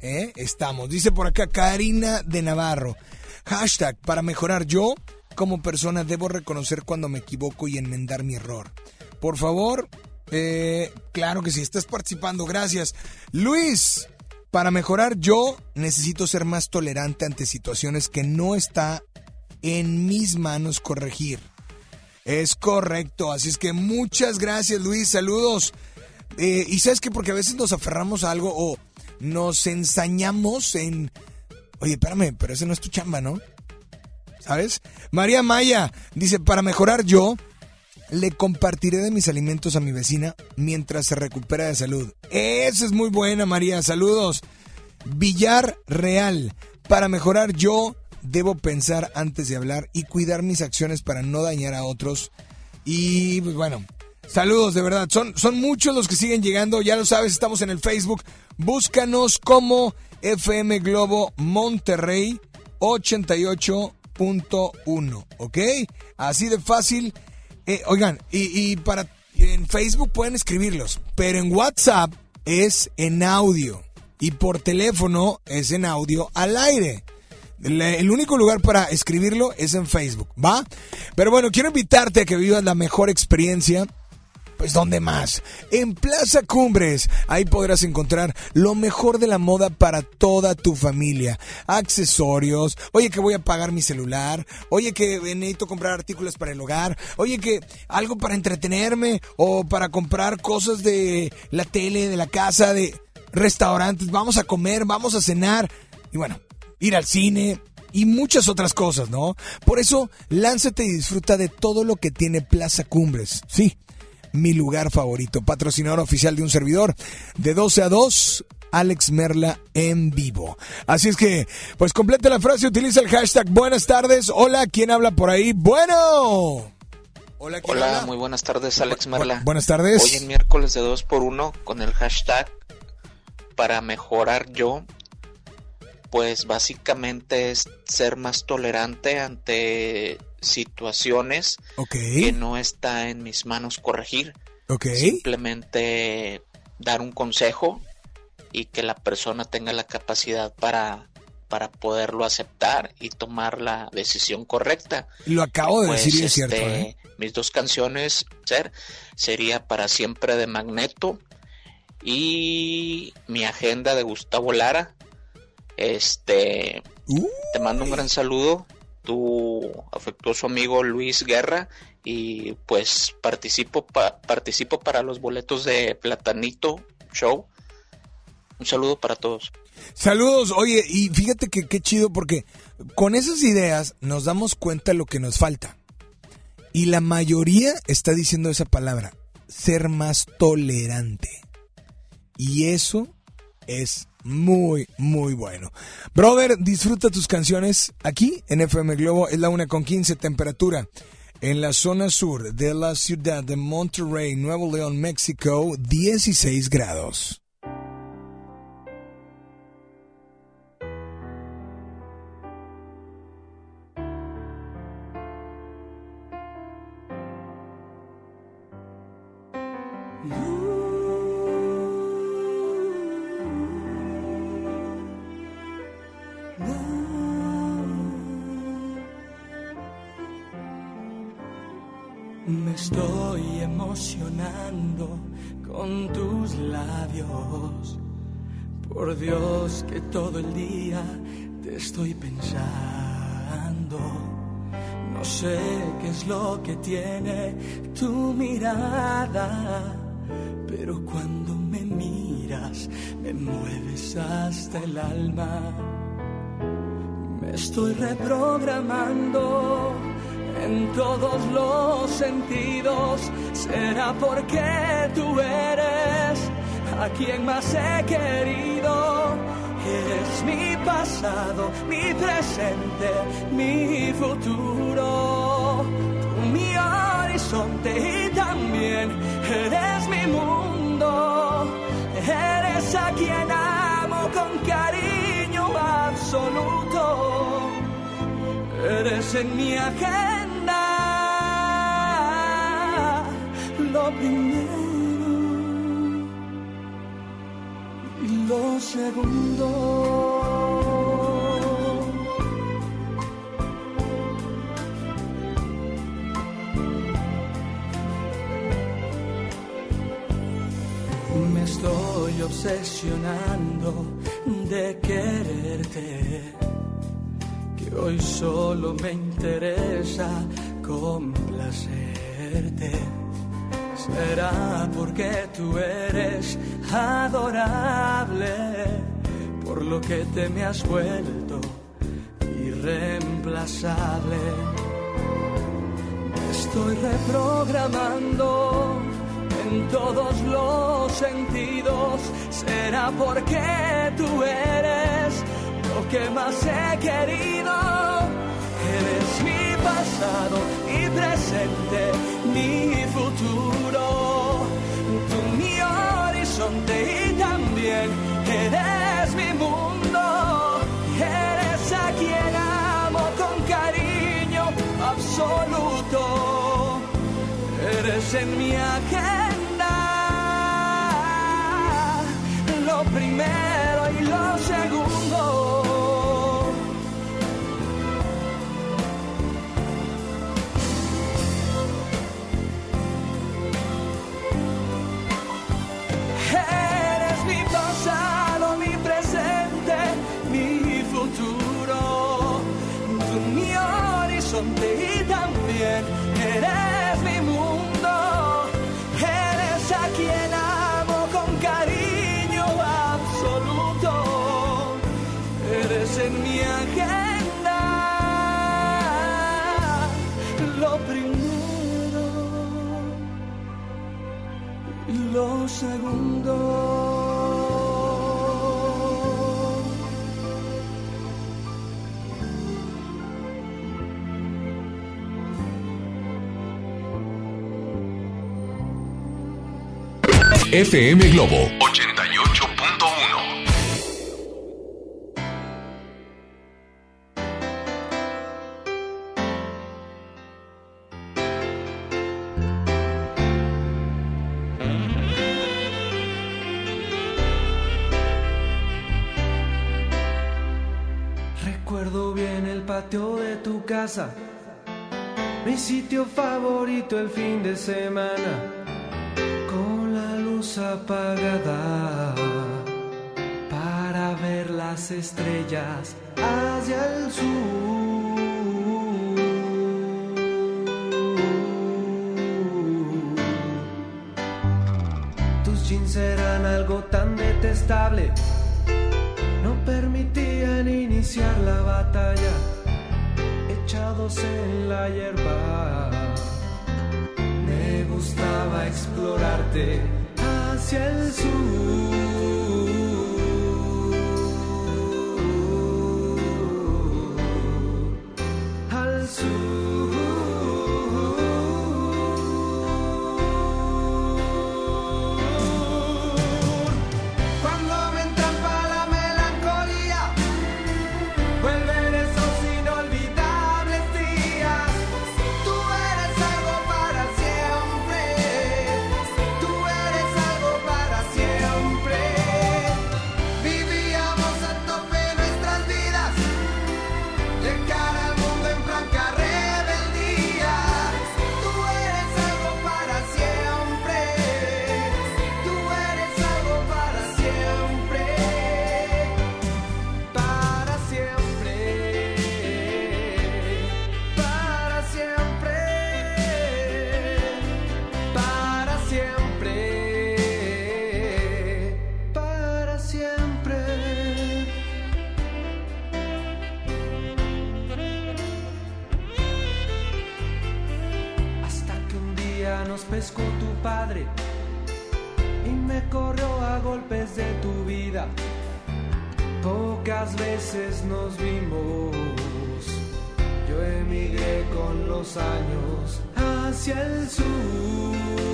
¿Eh? Estamos. Dice por acá Karina de Navarro. Hashtag, para mejorar yo como persona debo reconocer cuando me equivoco y enmendar mi error. Por favor, eh, claro que sí, estás participando, gracias. Luis, para mejorar yo necesito ser más tolerante ante situaciones que no está en mis manos corregir. Es correcto, así es que muchas gracias Luis, saludos. Eh, y sabes que porque a veces nos aferramos a algo o nos ensañamos en... Oye, espérame, pero ese no es tu chamba, ¿no? ¿Sabes? María Maya dice, para mejorar yo, le compartiré de mis alimentos a mi vecina mientras se recupera de salud. Esa es muy buena, María. Saludos. Villar Real. Para mejorar yo, debo pensar antes de hablar y cuidar mis acciones para no dañar a otros. Y pues bueno, saludos de verdad. Son, son muchos los que siguen llegando. Ya lo sabes, estamos en el Facebook. Búscanos como FM Globo Monterrey 88.1, ¿ok? Así de fácil. Eh, oigan, y, y para en Facebook pueden escribirlos, pero en WhatsApp es en audio y por teléfono es en audio al aire. El único lugar para escribirlo es en Facebook, ¿va? Pero bueno, quiero invitarte a que vivas la mejor experiencia pues ¿dónde más? En Plaza Cumbres. Ahí podrás encontrar lo mejor de la moda para toda tu familia. Accesorios. Oye que voy a pagar mi celular. Oye que necesito comprar artículos para el hogar. Oye que algo para entretenerme o para comprar cosas de la tele, de la casa, de restaurantes. Vamos a comer, vamos a cenar. Y bueno, ir al cine, y muchas otras cosas, ¿no? Por eso, lánzate y disfruta de todo lo que tiene Plaza Cumbres. Sí, mi lugar favorito. Patrocinador oficial de un servidor. De 12 a 2, Alex Merla en vivo. Así es que, pues complete la frase, utiliza el hashtag buenas tardes. Hola, ¿quién habla por ahí? Bueno. Hola, Hola muy buenas tardes, Alex Merla. buenas tardes. Hoy en miércoles de 2 por 1 con el hashtag para mejorar yo. Pues básicamente es ser más tolerante ante situaciones que no está en mis manos corregir. Simplemente dar un consejo y que la persona tenga la capacidad para, para poderlo aceptar y tomar la decisión correcta. Lo acabo de decir es cierto. Este, ¿eh? Mis dos canciones ser, sería Para Siempre de Magneto y mi agenda de Gustavo Lara. Este, te mando un gran saludo tu afectuoso amigo Luis Guerra y pues participo, participo para los boletos de Platanito Show Un saludo para todos. Saludos, oye, y fíjate que qué chido porque con esas ideas nos damos cuenta de lo que nos falta. Y la mayoría está diciendo esa palabra, ser más tolerante. Y eso es muy, muy bueno. Brother, disfruta tus canciones aquí en FM Globo. Es la una con 15 temperatura. En la zona sur de la ciudad de Monterrey, Nuevo León, México, 16 grados. Dios que todo el día te estoy pensando. No sé qué es lo que tiene tu mirada, pero cuando me miras me mueves hasta el alma. Me estoy reprogramando en todos los sentidos. Será porque tú eres a quien más he querido. Eres mi pasado, mi presente, mi futuro. Tú mi horizonte y también eres mi mundo. Eres a quien amo con cariño absoluto. Eres en mi agenda lo primero lo segundo. Me estoy obsesionando de quererte que hoy solo me interesa complacerte. Será porque tú eres adorable, por lo que te me has vuelto irreemplazable. Me estoy reprogramando en todos los sentidos. Será porque tú eres lo que más he querido. Eres mi pasado, mi presente, mi futuro. Tú mi horizonte y también eres mi mundo. Eres a quien amo con cariño absoluto. Eres en mi agenda lo primero y lo segundo. Segundo. FM Globo 88.1 mi sitio favorito el fin de semana, con la luz apagada. Para ver las estrellas hacia el sur. Tus jeans eran algo tan de detestable. No permitían iniciar la batalla, en la hierba. Me gustaba explorarte hacia el sur. Pocas veces nos vimos. Yo emigré con los años hacia el sur.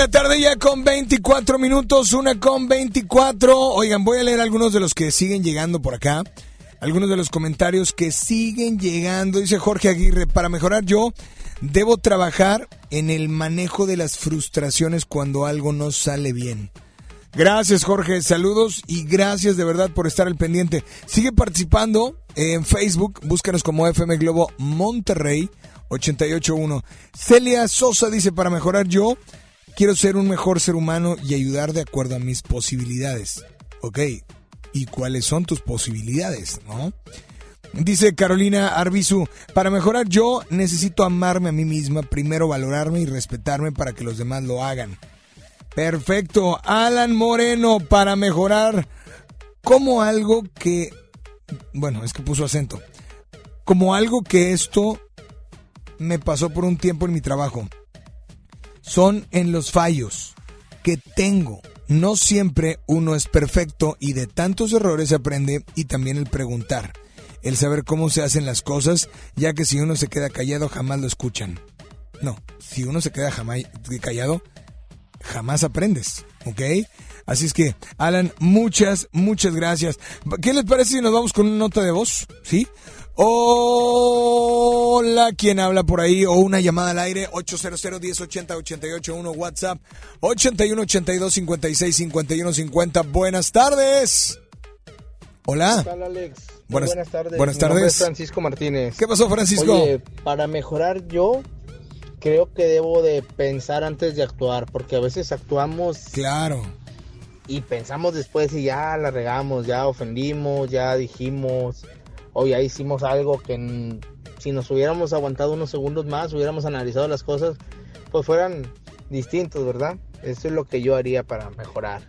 La tarde ya con 24 minutos, una con 24. Oigan, voy a leer algunos de los que siguen llegando por acá. Algunos de los comentarios que siguen llegando. Dice Jorge Aguirre, para mejorar yo debo trabajar en el manejo de las frustraciones cuando algo no sale bien. Gracias Jorge, saludos y gracias de verdad por estar al pendiente. Sigue participando en Facebook, búscanos como FM Globo Monterrey 881. Celia Sosa dice, para mejorar yo quiero ser un mejor ser humano y ayudar de acuerdo a mis posibilidades. Ok, ¿y cuáles son tus posibilidades? ¿No? Dice Carolina Arbizu, para mejorar yo necesito amarme a mí misma, primero valorarme y respetarme para que los demás lo hagan. Perfecto, Alan Moreno, para mejorar como algo que, bueno, es que puso acento, como algo que esto me pasó por un tiempo en mi trabajo. Son en los fallos que tengo. No siempre uno es perfecto y de tantos errores se aprende y también el preguntar, el saber cómo se hacen las cosas, ya que si uno se queda callado jamás lo escuchan. No, si uno se queda jamás callado, jamás aprendes, ¿ok? Así es que, Alan, muchas, muchas gracias. ¿Qué les parece si nos vamos con una nota de voz? ¿Sí? Hola, ¿quién habla por ahí? O una llamada al aire, 800-1080-881, WhatsApp, 81-82-56-51-50. Buenas tardes. Hola. ¿Qué tal, Alex? Buenas- buenas tardes. buenas Mi tardes. es Francisco Martínez. ¿Qué pasó, Francisco? Oye, para mejorar yo creo que debo de pensar antes de actuar, porque a veces actuamos Claro. y pensamos después y ya la regamos, ya ofendimos, ya dijimos o ya hicimos algo que si nos hubiéramos aguantado unos segundos más, hubiéramos analizado las cosas, pues fueran distintos, ¿verdad? Eso es lo que yo haría para mejorar.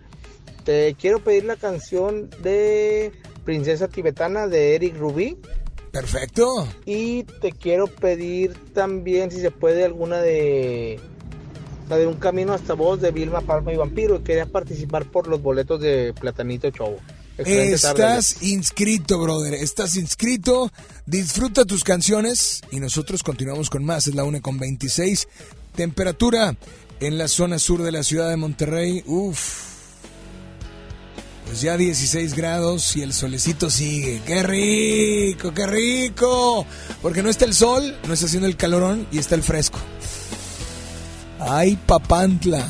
Te quiero pedir la canción de Princesa Tibetana de Eric Rubí. Perfecto. Y te quiero pedir también, si se puede, alguna de la de Un Camino hasta Vos de Vilma Palma y Vampiro. Y quería participar por los boletos de Platanito Show. Estás inscrito, brother. Estás inscrito. Disfruta tus canciones y nosotros continuamos con más. Es la 1 con 26. Temperatura en la zona sur de la ciudad de Monterrey. Uf. Pues ya 16 grados y el solecito sigue. ¡Qué rico, qué rico! Porque no está el sol, no está haciendo el calorón y está el fresco. ¡Ay, papantla!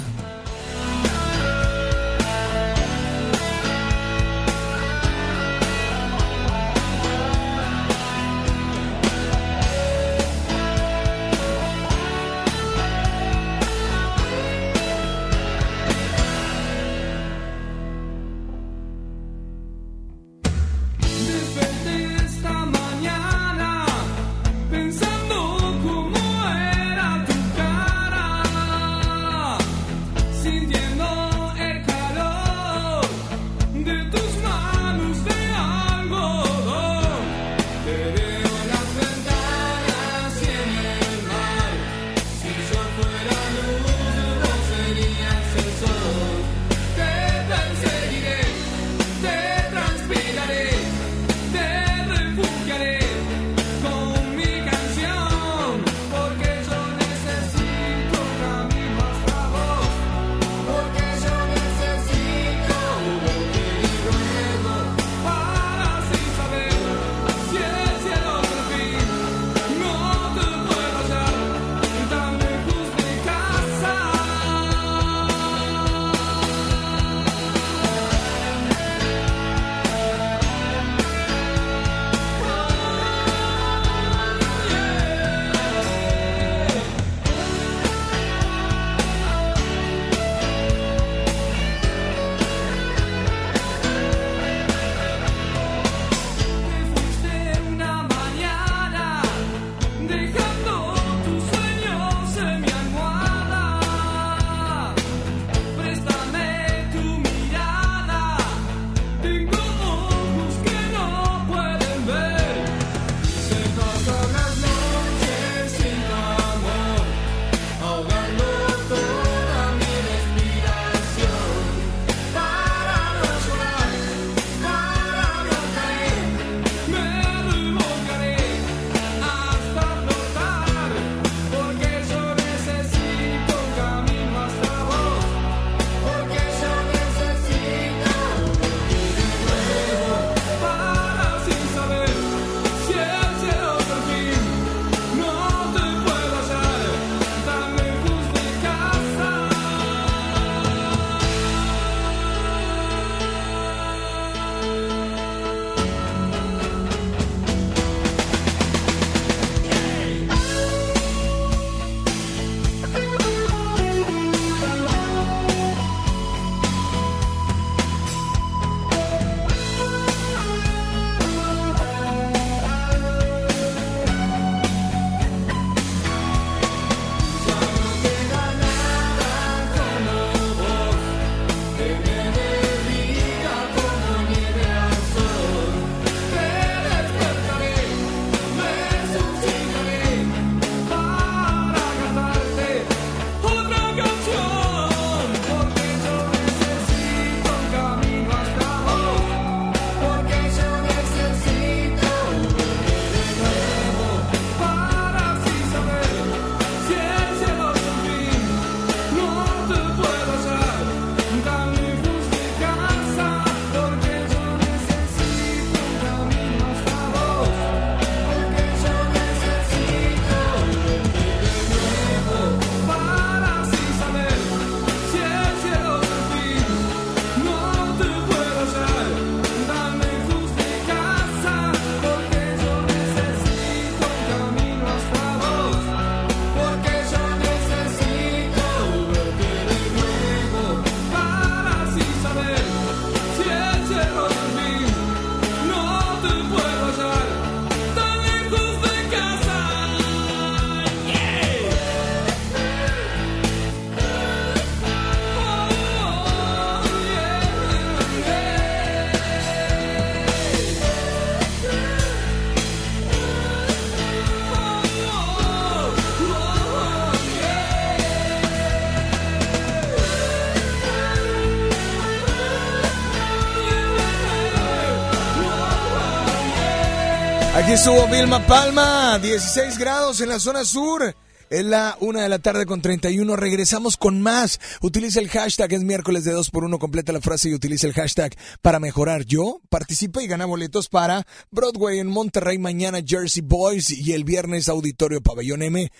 Aquí estuvo Vilma Palma, 16 grados en la zona sur. Es la una de la tarde con 31. Regresamos con más. Utiliza el hashtag, es miércoles de 2 por 1 Completa la frase y utiliza el hashtag para mejorar yo. Participa y gana boletos para Broadway en Monterrey mañana, Jersey Boys y el viernes Auditorio Pabellón M.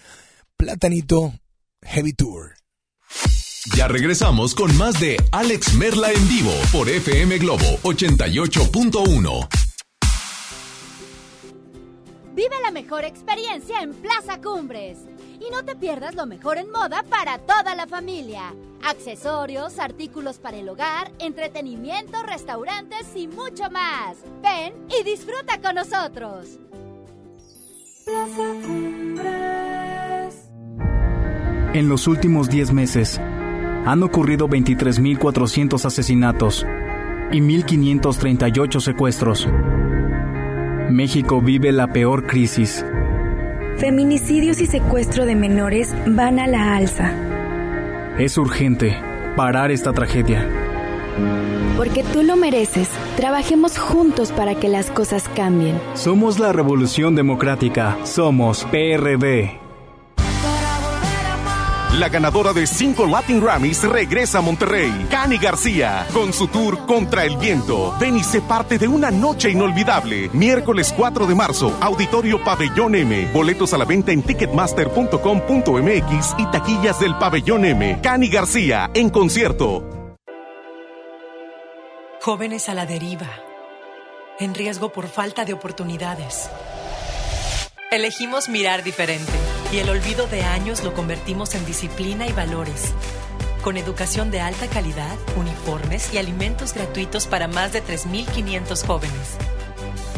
Platanito Heavy Tour. Ya regresamos con más de Alex Merla en vivo por FM Globo 88.1. Vive la mejor experiencia en Plaza Cumbres. Y no te pierdas lo mejor en moda para toda la familia. Accesorios, artículos para el hogar, entretenimiento, restaurantes y mucho más. Ven y disfruta con nosotros. Plaza Cumbres. En los últimos 10 meses han ocurrido 23.400 asesinatos y 1.538 secuestros. México vive la peor crisis. Feminicidios y secuestro de menores van a la alza. Es urgente parar esta tragedia. Porque tú lo mereces. Trabajemos juntos para que las cosas cambien. Somos la Revolución Democrática. Somos PRD. La ganadora de cinco Latin Grammys regresa a Monterrey. Cani García, con su tour Contra el Viento. Ven y sé parte de una noche inolvidable. Miércoles 4 de marzo, Auditorio Pabellón M. Boletos a la venta en ticketmaster.com.mx y taquillas del Pabellón M. Cani García, en concierto. Jóvenes a la deriva. En riesgo por falta de oportunidades. Elegimos mirar diferente y el olvido de años lo convertimos en disciplina y valores. Con educación de alta calidad, uniformes y alimentos gratuitos para más de 3.500 jóvenes.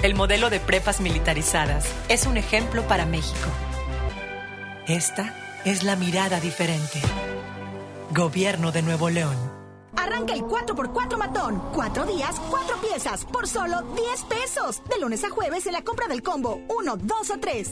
El modelo de prepas militarizadas es un ejemplo para México. Esta es la mirada diferente. Gobierno de Nuevo León. Arranca el 4x4 matón. Cuatro días, cuatro piezas, por solo 10 pesos. De lunes a jueves en la compra del combo 1, 2 o 3.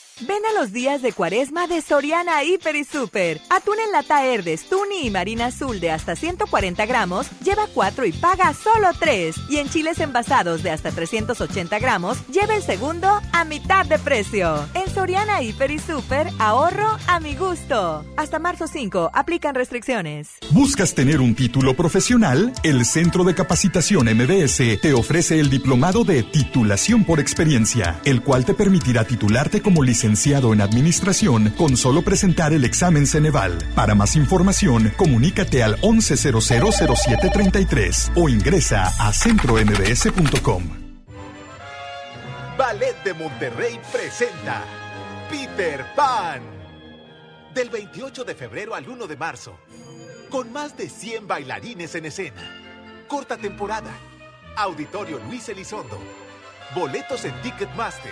Ven a los días de cuaresma de Soriana Hiper y Super. Atún en lata Herdes, Tuni y Marina Azul de hasta 140 gramos, lleva 4 y paga solo 3. Y en chiles envasados de hasta 380 gramos, lleva el segundo a mitad de precio. En Soriana Hiper y Super, ahorro a mi gusto. Hasta marzo 5, aplican restricciones. ¿Buscas tener un título profesional? El Centro de Capacitación MBS te ofrece el diplomado de titulación por experiencia, el cual te permitirá titularte como licenciado licenciado en Administración con solo presentar el examen Ceneval. Para más información, comunícate al 11000733 o ingresa a centrombs.com. Ballet de Monterrey presenta Peter Pan. Del 28 de febrero al 1 de marzo. Con más de 100 bailarines en escena. Corta temporada. Auditorio Luis Elizondo. Boletos en Ticketmaster.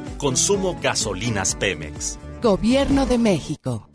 consumo gasolinas Pemex. Gobierno de México.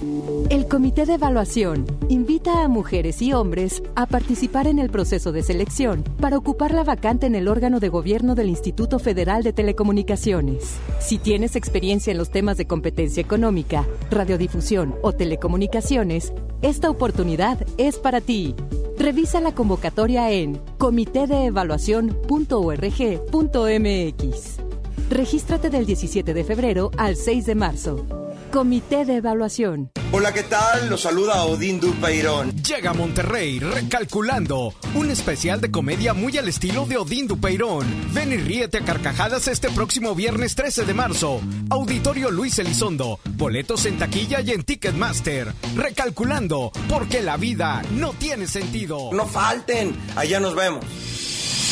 El Comité de Evaluación invita a mujeres y hombres a participar en el proceso de selección para ocupar la vacante en el órgano de gobierno del Instituto Federal de Telecomunicaciones. Si tienes experiencia en los temas de competencia económica, radiodifusión o telecomunicaciones, esta oportunidad es para ti. Revisa la convocatoria en comitedeevaluación.org.mx. Regístrate del 17 de febrero al 6 de marzo. Comité de Evaluación. Hola, ¿qué tal? Los saluda Odín Dupeirón. Llega a Monterrey recalculando. Un especial de comedia muy al estilo de Odín Dupeirón. Ven y ríete a carcajadas este próximo viernes 13 de marzo. Auditorio Luis Elizondo. Boletos en taquilla y en Ticketmaster. Recalculando, porque la vida no tiene sentido. No falten. Allá nos vemos.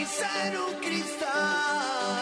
En un cristal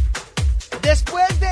Después de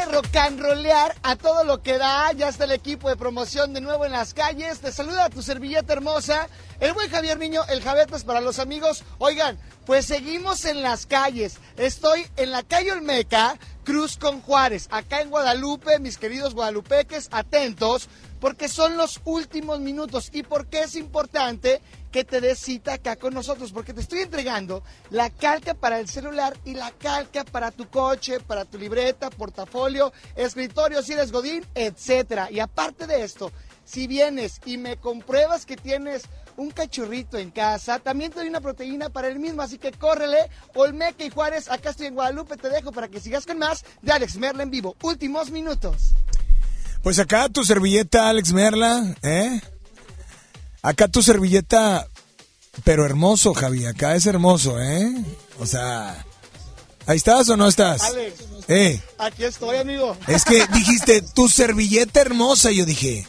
rollear a todo lo que da, ya está el equipo de promoción de nuevo en las calles. Te saluda tu servilleta hermosa, el buen Javier Niño, el Javetas para los amigos. Oigan, pues seguimos en las calles. Estoy en la calle Olmeca, Cruz con Juárez, acá en Guadalupe, mis queridos guadalupeques, atentos, porque son los últimos minutos. ¿Y por qué es importante que te des cita acá con nosotros? Porque te estoy entregando la calca para el celular y la calca para tu coche, para tu libreta, portafolio, escritorio, si eres Godín, etcétera. Y aparte de esto, si vienes y me compruebas que tienes un cachorrito en casa, también te doy una proteína para el mismo, así que córrele, Olmeca y Juárez, acá estoy en Guadalupe, te dejo para que sigas con más de Alex Merla en vivo. Últimos minutos. Pues acá tu servilleta, Alex Merla, ¿eh? Acá tu servilleta, pero hermoso, Javi. Acá es hermoso, ¿eh? O sea, ¿ahí estás o no estás? Alex, Eh, aquí estoy, amigo. es que dijiste tu servilleta hermosa. y Yo dije,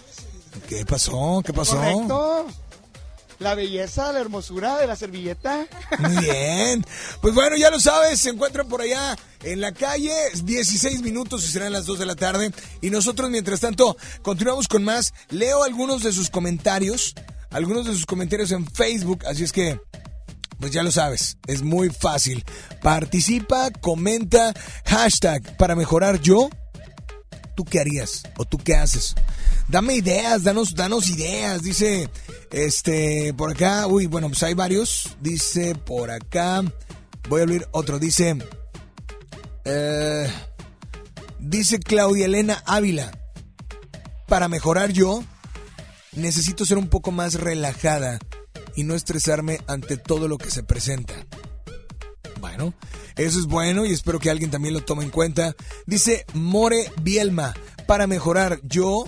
¿qué pasó? ¿Qué pasó? Correcto. La belleza, la hermosura de la servilleta. Bien. Pues bueno, ya lo sabes, se encuentran por allá en la calle, 16 minutos y serán las 2 de la tarde. Y nosotros, mientras tanto, continuamos con más. Leo algunos de sus comentarios, algunos de sus comentarios en Facebook, así es que, pues ya lo sabes, es muy fácil. Participa, comenta, hashtag para mejorar yo. ¿Tú qué harías? ¿O tú qué haces? Dame ideas, danos, danos ideas. Dice, este, por acá, uy, bueno, pues hay varios. Dice por acá, voy a abrir otro. Dice, eh, dice Claudia Elena Ávila, para mejorar yo, necesito ser un poco más relajada y no estresarme ante todo lo que se presenta. Bueno, eso es bueno y espero que alguien también lo tome en cuenta. Dice More Bielma, para mejorar yo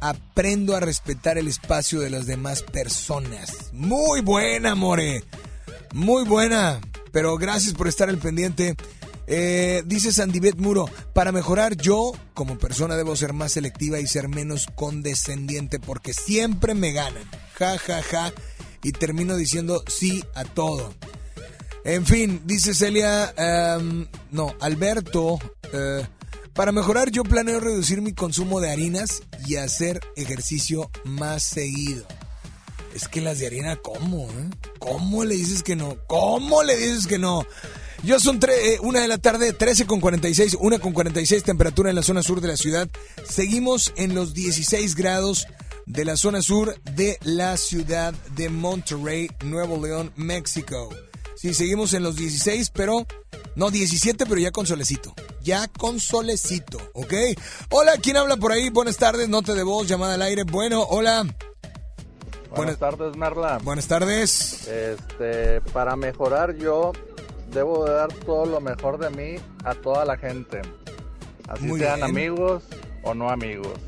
aprendo a respetar el espacio de las demás personas. Muy buena, More. Muy buena. Pero gracias por estar al pendiente. Eh, dice Sandibet Muro, para mejorar yo como persona debo ser más selectiva y ser menos condescendiente porque siempre me ganan. Ja, ja, ja. Y termino diciendo sí a todo. En fin, dice Celia, em, no, Alberto, eh, para mejorar yo planeo reducir mi consumo de harinas y hacer ejercicio más seguido. Es que las de harina, ¿cómo? eh? ¿Cómo le dices que no? ¿Cómo le dices que no? Yo son eh, una de la tarde, 13 con 46, una con 46 temperatura en la zona sur de la ciudad. Seguimos en los 16 grados de la zona sur de la ciudad de Monterrey, Nuevo León, México. Sí, seguimos en los 16, pero no 17, pero ya con solecito. Ya con solecito, ¿ok? Hola, ¿quién habla por ahí? Buenas tardes, nota de voz, llamada al aire. Bueno, hola. Buenas tardes, Merla. Buenas tardes. Este, para mejorar yo debo de dar todo lo mejor de mí a toda la gente. Así Muy sean bien. amigos o no amigos.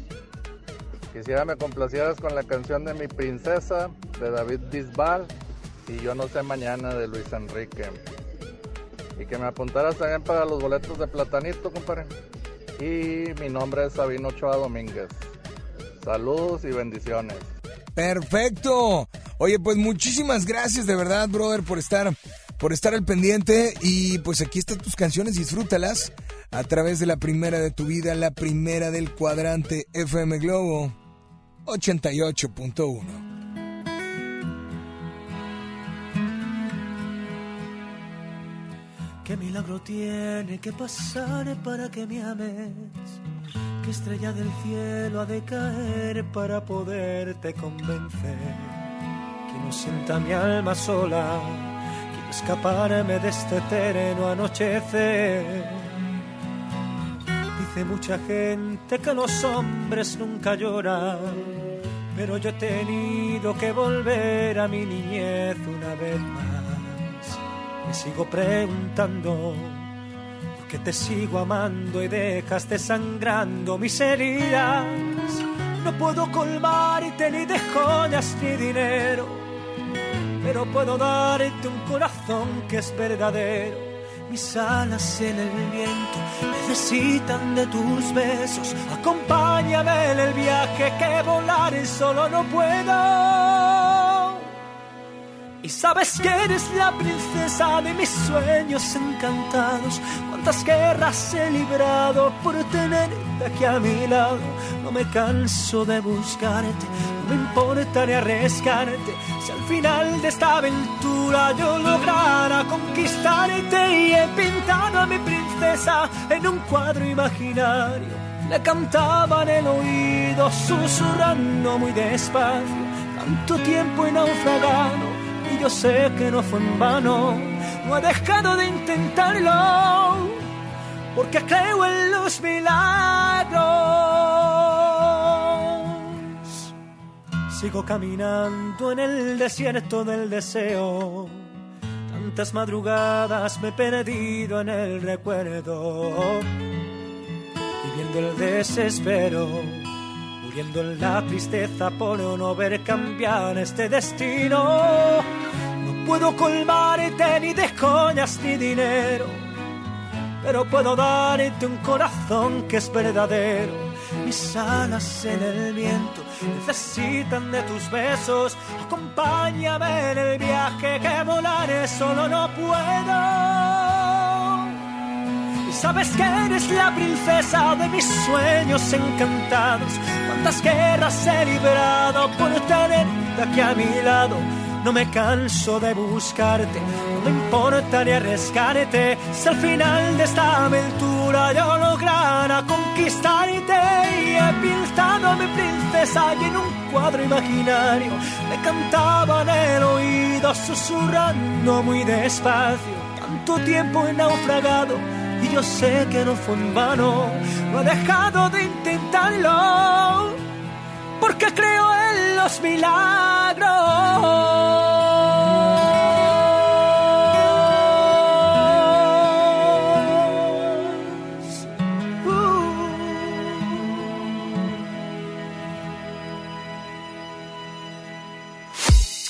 Quisiera me complacieras con la canción de Mi Princesa de David Bisbal y Yo no sé mañana de Luis Enrique. Y que me apuntaras también para los boletos de Platanito, compadre. Y mi nombre es Sabino Ochoa Domínguez. Saludos y bendiciones. Perfecto. Oye, pues muchísimas gracias de verdad, brother, por estar, por estar al pendiente. Y pues aquí están tus canciones, disfrútalas a través de la primera de tu vida, la primera del cuadrante FM Globo 88.1. ¿Qué milagro tiene que pasar para que me ames? ¿Qué estrella del cielo ha de caer para poderte convencer? Que no sienta mi alma sola, quiero escaparme de este eterno anochecer. Dice mucha gente que los hombres nunca lloran, pero yo he tenido que volver a mi niñez una vez más. Me sigo preguntando por qué te sigo amando y dejas desangrando mis heridas. No puedo colmarte ni de joyas ni dinero, pero puedo darte un corazón que es verdadero. Mis alas en el viento necesitan de tus besos. Acompáñame en el viaje que volar solo no puedo. Y sabes que eres la princesa de mis sueños encantados. Cuántas guerras he librado por tenerte aquí a mi lado. No me canso de buscarte, no me importa ni arriesgarte. Si al final de esta aventura yo lograra conquistarte y he pintado a mi princesa en un cuadro imaginario. Le cantaba en el oído, susurrando muy despacio. Tanto tiempo he naufragado y yo sé que no fue en vano. No he dejado de intentarlo porque creo en los milagros. Sigo caminando en el desierto del deseo. Tantas madrugadas me he perdido en el recuerdo. Viviendo el desespero muriendo en la tristeza por no ver cambiar este destino. Puedo colmarte ni de joyas ni dinero, pero puedo darte un corazón que es verdadero. Mis alas en el viento necesitan de tus besos. Acompáñame en el viaje que volaré solo no puedo. Y sabes que eres la princesa de mis sueños encantados. Cuántas guerras he librado por tenerte aquí a mi lado. No me canso de buscarte, no me importa ni arriesgarte. Si al final de esta aventura yo lograra conquistarte y he pintado a mi princesa en un cuadro imaginario me cantaba en el oído susurrando muy despacio. Tanto tiempo he naufragado y yo sé que no fue en vano, no he dejado de intentarlo, porque creo en los milagros.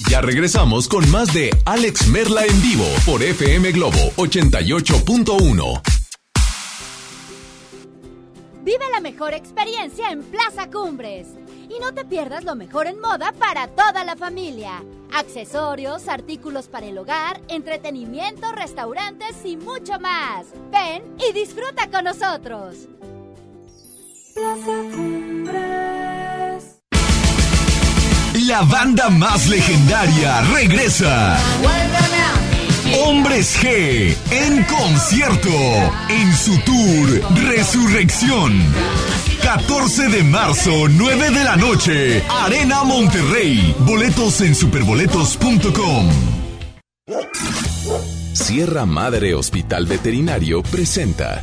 Ya regresamos con más de Alex Merla en vivo por FM Globo 88.1. Vive la mejor experiencia en Plaza Cumbres. Y no te pierdas lo mejor en moda para toda la familia. Accesorios, artículos para el hogar, entretenimiento, restaurantes y mucho más. Ven y disfruta con nosotros. Plaza Cumbres. La banda más legendaria regresa. Hombres G en concierto en su tour Resurrección. 14 de marzo, 9 de la noche, Arena Monterrey. Boletos en superboletos.com. Sierra Madre Hospital Veterinario presenta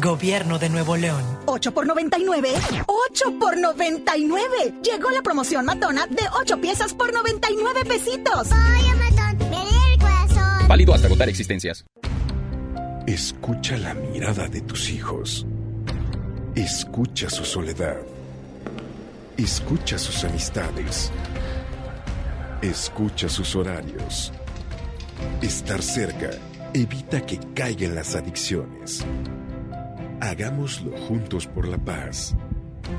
Gobierno de Nuevo León. 8 por 99. 8 por 99. Llegó la promoción matona de 8 piezas por 99 pesitos. Oye, matón, me el corazón. Válido hasta agotar existencias. Escucha la mirada de tus hijos. Escucha su soledad. Escucha sus amistades. Escucha sus horarios. Estar cerca evita que caigan las adicciones. Hagámoslo juntos por la paz.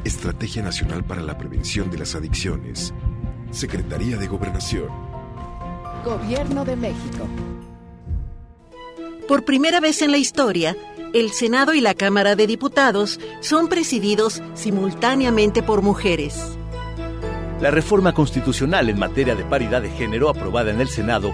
Estrategia Nacional para la Prevención de las Adicciones. Secretaría de Gobernación. Gobierno de México. Por primera vez en la historia, el Senado y la Cámara de Diputados son presididos simultáneamente por mujeres. La reforma constitucional en materia de paridad de género aprobada en el Senado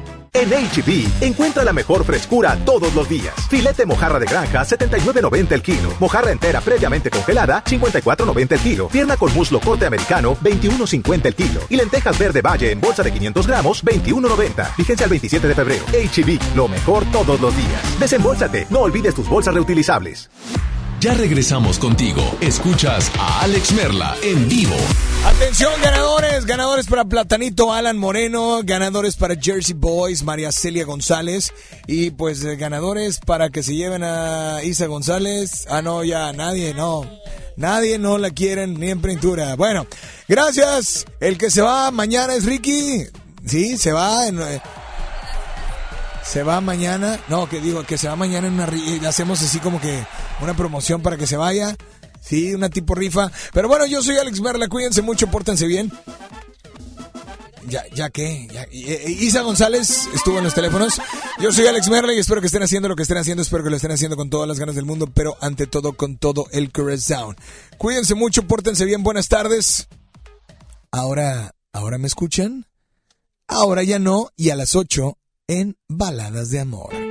En HB, encuentra la mejor frescura todos los días. Filete mojarra de granja, 79.90 el kilo. Mojarra entera previamente congelada, 54.90 el kilo. Pierna con muslo corte americano, 21.50 el kilo. Y lentejas verde valle en bolsa de 500 gramos, 21.90. Fíjense al 27 de febrero. HB, lo mejor todos los días. Desembolsate, no olvides tus bolsas reutilizables. Ya regresamos contigo. Escuchas a Alex Merla en vivo. Atención, ganadores. Ganadores para Platanito Alan Moreno. Ganadores para Jersey Boys, María Celia González. Y pues eh, ganadores para que se lleven a Isa González. Ah, no, ya nadie, no. Nadie no la quieren ni en pintura. Bueno, gracias. El que se va mañana es Ricky. Sí, se va eh, se va mañana, no, que digo, que se va mañana en una hacemos así como que una promoción para que se vaya. Sí, una tipo rifa. Pero bueno, yo soy Alex Merla, cuídense mucho, pórtense bien. Ya, ya que, Isa González estuvo en los teléfonos. Yo soy Alex Merla y espero que estén haciendo lo que estén haciendo. Espero que lo estén haciendo con todas las ganas del mundo, pero ante todo con todo el corazón. Cuídense mucho, pórtense bien. Buenas tardes. Ahora, ¿ahora me escuchan? Ahora ya no, y a las 8 en Baladas de Amor.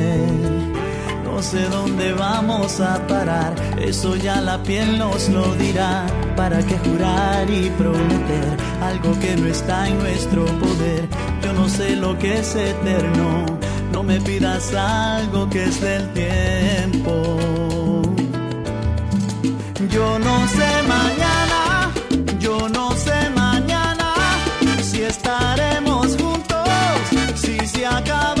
No sé dónde vamos a parar, eso ya la piel nos lo dirá. ¿Para qué jurar y prometer algo que no está en nuestro poder? Yo no sé lo que es eterno, no me pidas algo que es del tiempo. Yo no sé mañana, yo no sé mañana si estaremos juntos, si se acaba